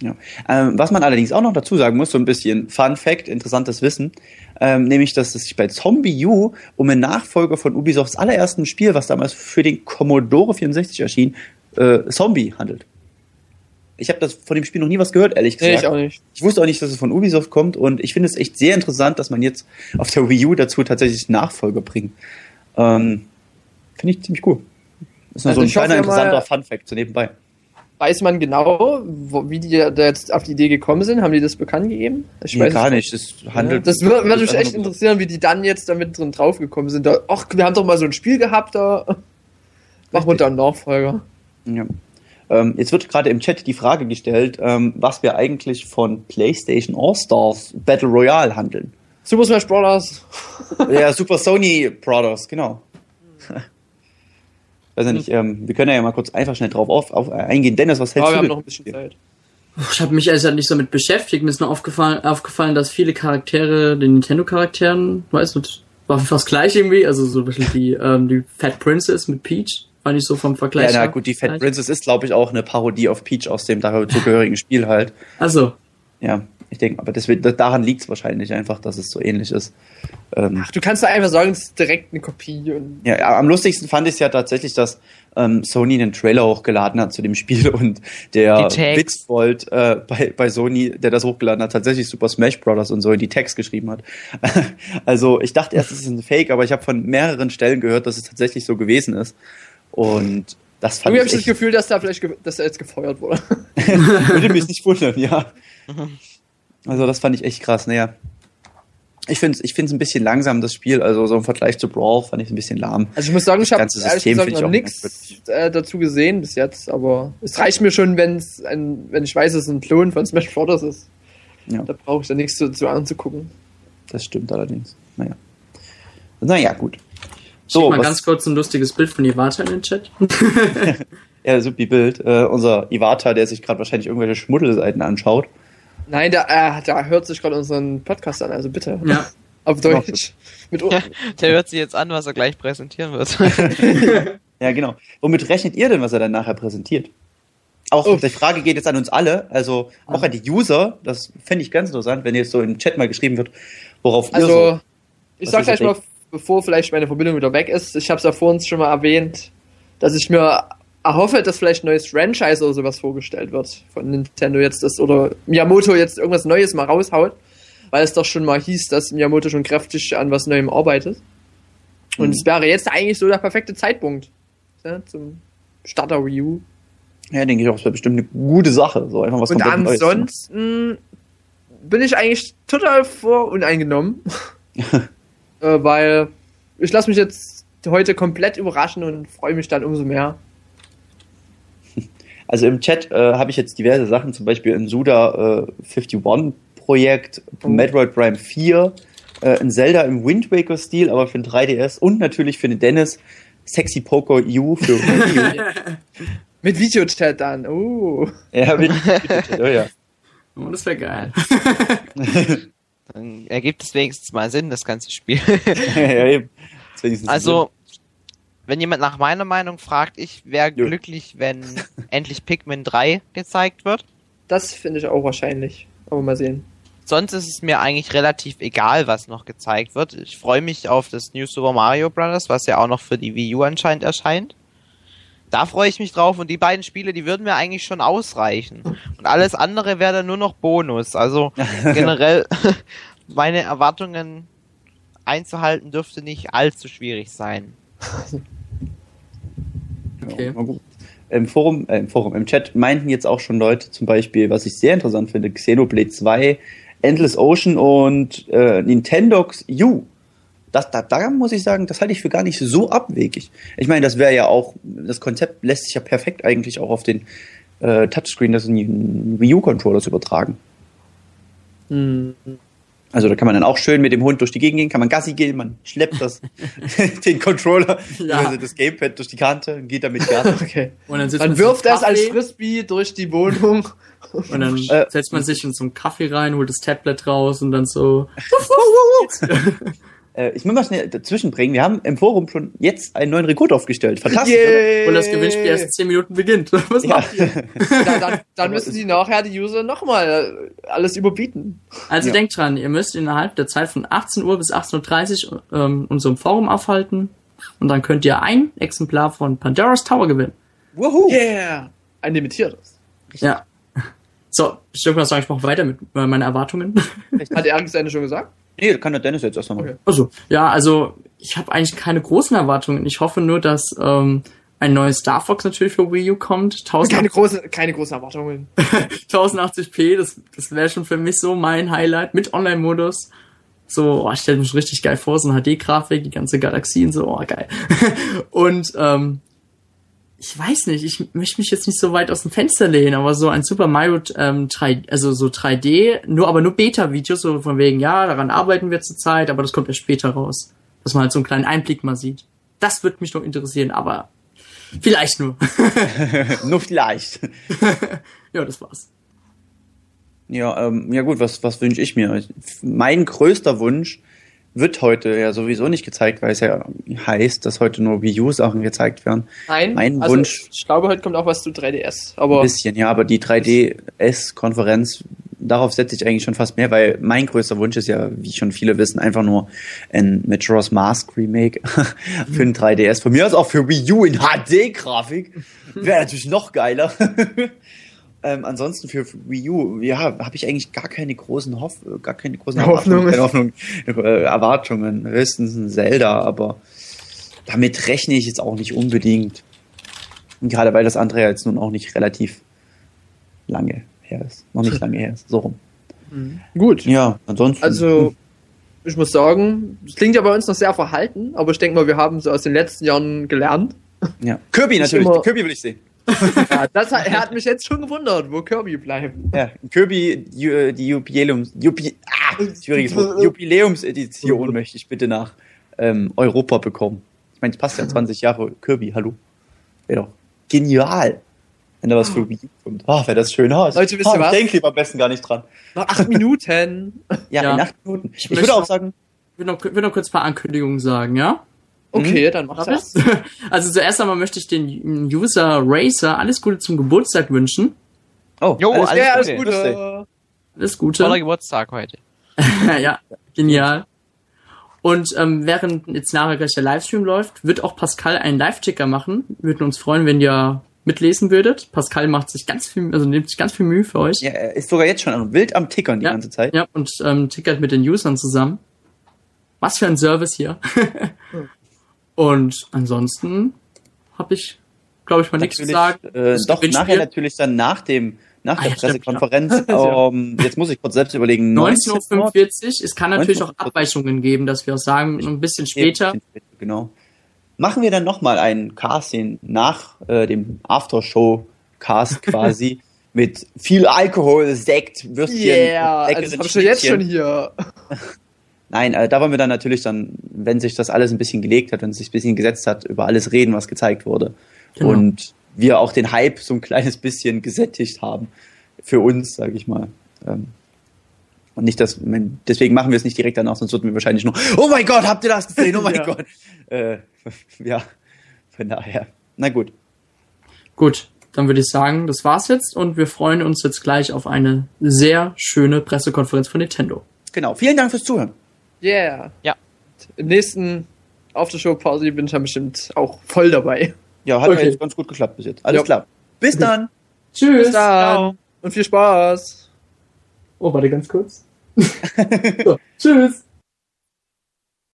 Speaker 3: Ja. Ähm, was man allerdings auch noch dazu sagen muss, so ein bisschen Fun Fact, interessantes Wissen, ähm, nämlich, dass es sich bei Zombie U um einen Nachfolger von Ubisofts allerersten Spiel, was damals für den Commodore 64 erschien, äh, Zombie handelt. Ich habe das von dem Spiel noch nie was gehört, ehrlich
Speaker 6: Nee,
Speaker 3: gesagt.
Speaker 6: ich auch nicht.
Speaker 3: Ich wusste auch nicht, dass es von Ubisoft kommt und ich finde es echt sehr interessant, dass man jetzt auf der Wii U dazu tatsächlich Nachfolger bringt. Ähm, finde ich ziemlich cool. Ist nur
Speaker 6: Also
Speaker 3: so ein kleiner
Speaker 6: ja
Speaker 3: interessanter Fun-Fact so nebenbei.
Speaker 6: Weiß man genau, wo, wie die da jetzt auf die Idee gekommen sind? Haben die das bekannt gegeben? Ich
Speaker 3: Nee,
Speaker 6: weiß
Speaker 3: gar nicht. Das handelt.
Speaker 6: Das würde würd mich
Speaker 3: ist
Speaker 6: echt interessieren, wie die dann jetzt damit drin draufgekommen sind. Da, ach, wir haben doch mal so ein Spiel gehabt, da machen wir da einen Nachfolger.
Speaker 3: Ja. Ähm, jetzt wird gerade im Chat die Frage gestellt, ähm, was wir eigentlich von PlayStation All-Stars Battle Royale handeln.
Speaker 6: Super Smash Bros. (laughs)
Speaker 3: ja, Super Sony Brothers, genau. Weiß ja nicht, ähm, wir können ja mal kurz einfach schnell drauf auf, auf eingehen. Dennis, was hältst
Speaker 6: wir
Speaker 3: du
Speaker 6: haben
Speaker 3: denn?
Speaker 6: noch ein bisschen Zeit.
Speaker 2: Ich habe mich also nicht so mit beschäftigt. Mir ist nur aufgefallen, aufgefallen, dass viele Charaktere, den Nintendo-Charakteren, weißt du, war fast gleich irgendwie. Also so ein bisschen die, ähm, die Fat Princess mit Peach, fand ich so vom Vergleich.
Speaker 3: Ja, na gut, die Fat. Princess ist, glaube ich, auch eine Parodie auf Peach aus dem dazugehörigen (laughs) Spiel halt.
Speaker 2: Also,
Speaker 3: Ja, ich denke, aber das wird, daran liegt es wahrscheinlich einfach, dass es so ähnlich ist. Ähm,
Speaker 6: Ach, du kannst da einfach sagen, es ist direkt eine Kopie. Und
Speaker 3: Ja, ja, am lustigsten fand ich es ja tatsächlich, dass ähm, Sony einen Trailer hochgeladen hat zu dem Spiel (laughs) und der. Witzbold äh, bei, bei Sony, der das hochgeladen hat, tatsächlich Super Smash Bros. und so in die Tags geschrieben hat. (laughs) also ich dachte erst, es ist ein Fake, aber ich habe von mehreren Stellen gehört, dass es tatsächlich so gewesen ist. Und das fand
Speaker 6: irgendwie habe ich
Speaker 3: ich
Speaker 6: das Gefühl, dass da vielleicht, dass er jetzt gefeuert wurde. (laughs)
Speaker 3: würde mich nicht wundern, ja. (laughs) Also das fand ich echt krass. Naja, ich finde es ich find's ein bisschen langsam, das Spiel. Also so im Vergleich zu Brawl fand ich es ein bisschen lahm.
Speaker 6: Also ich muss sagen, ich habe ehrlich gesagt
Speaker 3: ich
Speaker 6: noch nichts äh, dazu gesehen bis jetzt, aber es reicht mir schon, wenn's ein, wenn ich weiß, dass es ein Klon von Smash Bros. ist.
Speaker 3: Ja.
Speaker 6: Da brauche ich da nichts dazu anzugucken.
Speaker 3: Das stimmt allerdings. Naja. Naja, gut.
Speaker 2: So, mal
Speaker 3: was,
Speaker 2: ganz kurz ein lustiges Bild von Iwata in den Chat. (laughs)
Speaker 3: ja, supi Bild. Äh, unser Iwata, der sich gerade wahrscheinlich irgendwelche Schmuddelseiten anschaut.
Speaker 6: Nein, da, äh, da hört sich gerade unseren Podcast an, also bitte.
Speaker 2: Ja. (laughs)
Speaker 6: Auf Deutsch. Mit
Speaker 4: Ja, der hört sich jetzt an, was er gleich präsentieren wird. (laughs)
Speaker 3: Ja, genau. Womit rechnet ihr denn, was er dann nachher präsentiert? Auch
Speaker 6: Oh.
Speaker 3: die Frage geht jetzt an uns alle, also auch an die User. Das fände ich ganz interessant, wenn jetzt so im Chat mal geschrieben wird, worauf ihr
Speaker 6: Also,
Speaker 3: so.
Speaker 6: ich sag
Speaker 3: ihr
Speaker 6: gleich mal,
Speaker 3: denkt.
Speaker 6: Bevor vielleicht meine Verbindung wieder weg ist, ich habe es ja vor uns schon mal erwähnt, dass ich mir erhoffe, dass vielleicht ein neues Franchise oder sowas vorgestellt wird von Nintendo jetzt ist oder Miyamoto jetzt irgendwas Neues mal raushaut, weil es doch schon mal hieß, dass Miyamoto schon kräftig an was Neuem arbeitet. Und
Speaker 3: Mhm.
Speaker 6: es wäre jetzt eigentlich so der perfekte Zeitpunkt ja, zum Starter Wii U.
Speaker 3: Ja, denke ich auch, es wäre bestimmt eine gute Sache. So einfach was
Speaker 6: Und
Speaker 3: komplett Neues
Speaker 6: ansonsten bin ich eigentlich total voruneingenommen. (laughs) äh, weil ich lasse mich jetzt heute komplett überraschen und freue mich dann umso mehr. (laughs)
Speaker 3: Also im Chat äh, habe ich jetzt diverse Sachen, zum Beispiel ein Suda äh, 51 Projekt,
Speaker 6: Oh.
Speaker 3: Metroid Prime 4, äh, ein Zelda im Wind Waker Stil, aber für den 3DS und natürlich für den Dennis Sexy Poker U für Wii U. (laughs)
Speaker 6: Mit Videochat dann. Oh.
Speaker 3: ja, mit, mit, oh, ja.
Speaker 2: Oh, das wäre geil. (laughs)
Speaker 4: Dann ergibt es wenigstens mal Sinn, das ganze Spiel. (laughs)
Speaker 3: ja, eben.
Speaker 4: Also, wenn jemand nach meiner Meinung fragt, ich wäre glücklich, wenn (laughs) endlich Pikmin 3 gezeigt wird.
Speaker 6: Das finde ich auch wahrscheinlich. Aber mal sehen.
Speaker 4: Sonst ist es mir eigentlich relativ egal, was noch gezeigt wird. Ich freue mich auf das New Super Mario Bros., was ja auch noch für die Wii U anscheinend erscheint. Da freue ich mich drauf und die beiden Spiele, die würden mir eigentlich schon ausreichen. Und alles andere wäre dann nur noch Bonus. Also (laughs) generell (laughs) meine Erwartungen einzuhalten dürfte nicht allzu schwierig sein.
Speaker 2: Okay.
Speaker 3: Ja. Im Forum, äh, im Forum, im Chat meinten jetzt auch schon Leute zum Beispiel, was ich sehr interessant finde, Xenoblade 2, Endless Ocean und äh, Nintendox U. Das, da, da muss ich sagen, das halte ich für gar nicht so abwegig. Ich meine, das wäre ja auch, das Konzept lässt sich ja perfekt eigentlich auch auf den äh, Touchscreen des Wii U-Controllers übertragen.
Speaker 6: Hm.
Speaker 3: Also da kann man dann auch schön mit dem Hund durch die Gegend gehen, kann man Gassi gehen, man schleppt das, (laughs) (laughs) den Controller,
Speaker 2: Ja.
Speaker 3: also das Gamepad durch die Kante und geht damit Gassi.
Speaker 6: Okay.
Speaker 2: Und dann sitzt
Speaker 6: Man
Speaker 2: man
Speaker 6: wirft das als. Frisbee durch die Wohnung
Speaker 2: Und dann (laughs)
Speaker 3: Äh,
Speaker 2: setzt man sich in so einen Kaffee rein, holt das Tablet raus und dann so.
Speaker 3: Äh, ich muss mal schnell dazwischen bringen. Wir haben im Forum schon jetzt einen neuen Rekord aufgestellt. Fantastisch. oder?
Speaker 6: Yay.
Speaker 2: Und das Gewinnspiel erst in 10 Minuten beginnt. (laughs) Was
Speaker 3: Ja.
Speaker 2: macht ihr? (laughs)
Speaker 6: Ja, dann, dann müssen die nachher die User nochmal alles überbieten.
Speaker 2: Also
Speaker 3: Ja.
Speaker 2: denkt dran, ihr müsst innerhalb der Zeit von 18 Uhr bis 18.30 Uhr ähm, unserem Forum aufhalten. Und dann könnt ihr ein Exemplar von Pandora's Tower gewinnen.
Speaker 3: Wuhu.
Speaker 6: Yeah! Ein limitiertes.
Speaker 2: Ja. So, ich würde mal sagen, ich mache weiter mit äh, meinen Erwartungen.
Speaker 6: Hat er seine schon gesagt?
Speaker 3: Nee, kann der Dennis jetzt erst nochmal.
Speaker 6: Okay.
Speaker 2: Also, ja, also ich habe eigentlich keine großen Erwartungen. Ich hoffe nur, dass ähm, ein neues Star Fox natürlich für Wii U kommt. 1000
Speaker 6: Keine großen, keine großen Erwartungen. (laughs)
Speaker 2: 1080p, das, das wäre schon für mich so mein Highlight mit Online-Modus. So, oh, ich stelle mir schon richtig geil vor, so eine HD-Grafik, die ganze Galaxie und so, oh geil. (laughs) und ähm, ich weiß nicht, ich möchte mich jetzt nicht so weit aus dem Fenster lehnen, aber so ein Super Mario ähm, 3, also so 3D, nur aber nur Beta-Videos, so von wegen, ja, daran arbeiten wir zurzeit, aber das kommt erst später raus. Dass man halt so einen kleinen Einblick mal sieht. Das würde mich noch interessieren, aber vielleicht nur. (laughs)
Speaker 3: Nur vielleicht. (laughs)
Speaker 2: ja, das war's.
Speaker 3: Ja, ähm, ja gut, was, was wünsche ich mir? Mein größter Wunsch wird heute ja sowieso nicht gezeigt, weil es ja heißt, dass heute nur Wii U-Sachen gezeigt werden.
Speaker 6: Nein.
Speaker 3: Mein
Speaker 6: also,
Speaker 3: Wunsch-
Speaker 6: Ich glaube, heute kommt auch was zu 3DS.
Speaker 3: Ein
Speaker 6: Aber
Speaker 3: bisschen, ja, aber die 3DS-Konferenz, darauf setze ich eigentlich schon fast mehr, weil mein größter Wunsch ist ja, wie schon viele wissen, einfach nur ein Majora's Mask Remake (laughs) für ein 3DS. Von mir aus auch für Wii U in HD-Grafik. Wäre natürlich noch geiler. (laughs) ähm, ansonsten für Wii U, ja, habe ich eigentlich gar keine großen Hoff gar keine großen
Speaker 6: Hoffnungen.
Speaker 3: Erwartungen, Hoffnung, äh, Erwartungen. Höchstens ein Zelda, aber damit rechne ich jetzt auch nicht unbedingt. Und gerade weil das andere ja jetzt nun auch nicht relativ lange her ist. Noch nicht (laughs) lange her ist. So rum.
Speaker 6: gut.
Speaker 3: Ja, ansonsten.
Speaker 6: Also, ich muss sagen, es klingt ja bei uns noch sehr verhalten, aber ich denke mal, wir haben so aus den letzten Jahren gelernt.
Speaker 3: ja. Kirby natürlich. Kirby will ich sehen.
Speaker 6: Ja, das hat, er hat mich jetzt schon gewundert, wo Kirby bleibt.
Speaker 3: Ja, Kirby, die, die Jubiläums, Jubi, ah, schwieriges Wort. Jubiläumsedition (laughs) möchte ich bitte nach ähm, Europa bekommen. Ich meine, es passt ja 20 Jahre Kirby, hallo. Wäre doch genial, wenn da was für Wii kommt. Ah, wäre das schön aus.
Speaker 6: Leute, wisst
Speaker 3: ah,
Speaker 6: ihr was?
Speaker 3: Ich denke lieber am besten gar nicht dran.
Speaker 6: Noch acht Minuten. (laughs)
Speaker 3: Ja,
Speaker 2: Ja.
Speaker 3: in acht Minuten. Ich,
Speaker 2: möchte
Speaker 3: würde auch sagen,
Speaker 2: Ich will noch, will noch kurz ein paar Ankündigungen sagen, ja?
Speaker 6: Okay, dann mach das. (laughs)
Speaker 2: Also zuerst einmal möchte ich den User Racer alles Gute zum Geburtstag wünschen.
Speaker 3: oh,
Speaker 4: Jo, alles
Speaker 6: Ja, alles
Speaker 4: Gute.
Speaker 6: Gute.
Speaker 2: Alles Gute.
Speaker 4: Toller Geburtstag heute. (laughs)
Speaker 2: ja, genial. Und ähm, während jetzt nachher gleich der Livestream läuft, wird auch Pascal einen Live-Ticker machen. Wir würden uns freuen, wenn ihr mitlesen würdet. Pascal macht sich ganz viel, also nimmt sich ganz viel Mühe für euch.
Speaker 3: Ja, er ist sogar jetzt schon wild am Tickern die
Speaker 2: Ja.
Speaker 3: ganze Zeit.
Speaker 2: Ja, und ähm, tickert mit den Usern zusammen. Was für ein Service hier. (laughs) und ansonsten habe ich, glaube ich, mal nichts zu sagen.
Speaker 3: Äh, doch, nachher natürlich dann nach dem nach
Speaker 2: Ah,
Speaker 3: der
Speaker 2: ja,
Speaker 3: Pressekonferenz. (laughs) Ähm, jetzt muss ich kurz selbst überlegen.
Speaker 2: 19.45 Uhr. Es kann natürlich auch
Speaker 3: 19:45.
Speaker 2: Abweichungen geben, dass wir auch sagen, ein bisschen später.
Speaker 3: Genau. Machen wir dann nochmal einen Casting nach äh, dem Aftershow-Cast (laughs) quasi mit viel Alkohol, Sekt, Würstchen.
Speaker 6: Yeah, also das
Speaker 3: leckeren
Speaker 6: hab ich schon jetzt schon hier. (laughs)
Speaker 3: Nein, äh, da wollen wir dann natürlich dann, wenn sich das alles ein bisschen gelegt hat, wenn es sich ein bisschen gesetzt hat, über alles reden, was gezeigt wurde.
Speaker 2: Genau.
Speaker 3: Und wir auch den Hype so ein kleines bisschen gesättigt haben. Für uns, sage ich mal. Ähm, und nicht das, deswegen machen wir es nicht direkt danach, sonst würden wir wahrscheinlich nur, oh mein Gott, habt ihr das gesehen? Oh mein (laughs)
Speaker 6: Ja.
Speaker 3: Gott. Äh, (laughs) ja, von daher. Na gut.
Speaker 2: Gut, dann würde ich sagen, das war's jetzt und wir freuen uns jetzt gleich auf eine sehr schöne Pressekonferenz von Nintendo.
Speaker 3: Genau. Vielen Dank fürs Zuhören.
Speaker 6: Yeah.
Speaker 4: Ja.
Speaker 6: Im nächsten Aftershow-Party bin ich dann bestimmt auch voll dabei.
Speaker 3: Ja, hat
Speaker 2: Okay.
Speaker 3: jetzt ganz gut geklappt bis jetzt. Alles
Speaker 6: Ja.
Speaker 3: klar. Bis dann.
Speaker 2: Tschüss.
Speaker 6: Bis dann. Und viel Spaß.
Speaker 2: Oh, warte ganz kurz. (laughs) so, tschüss.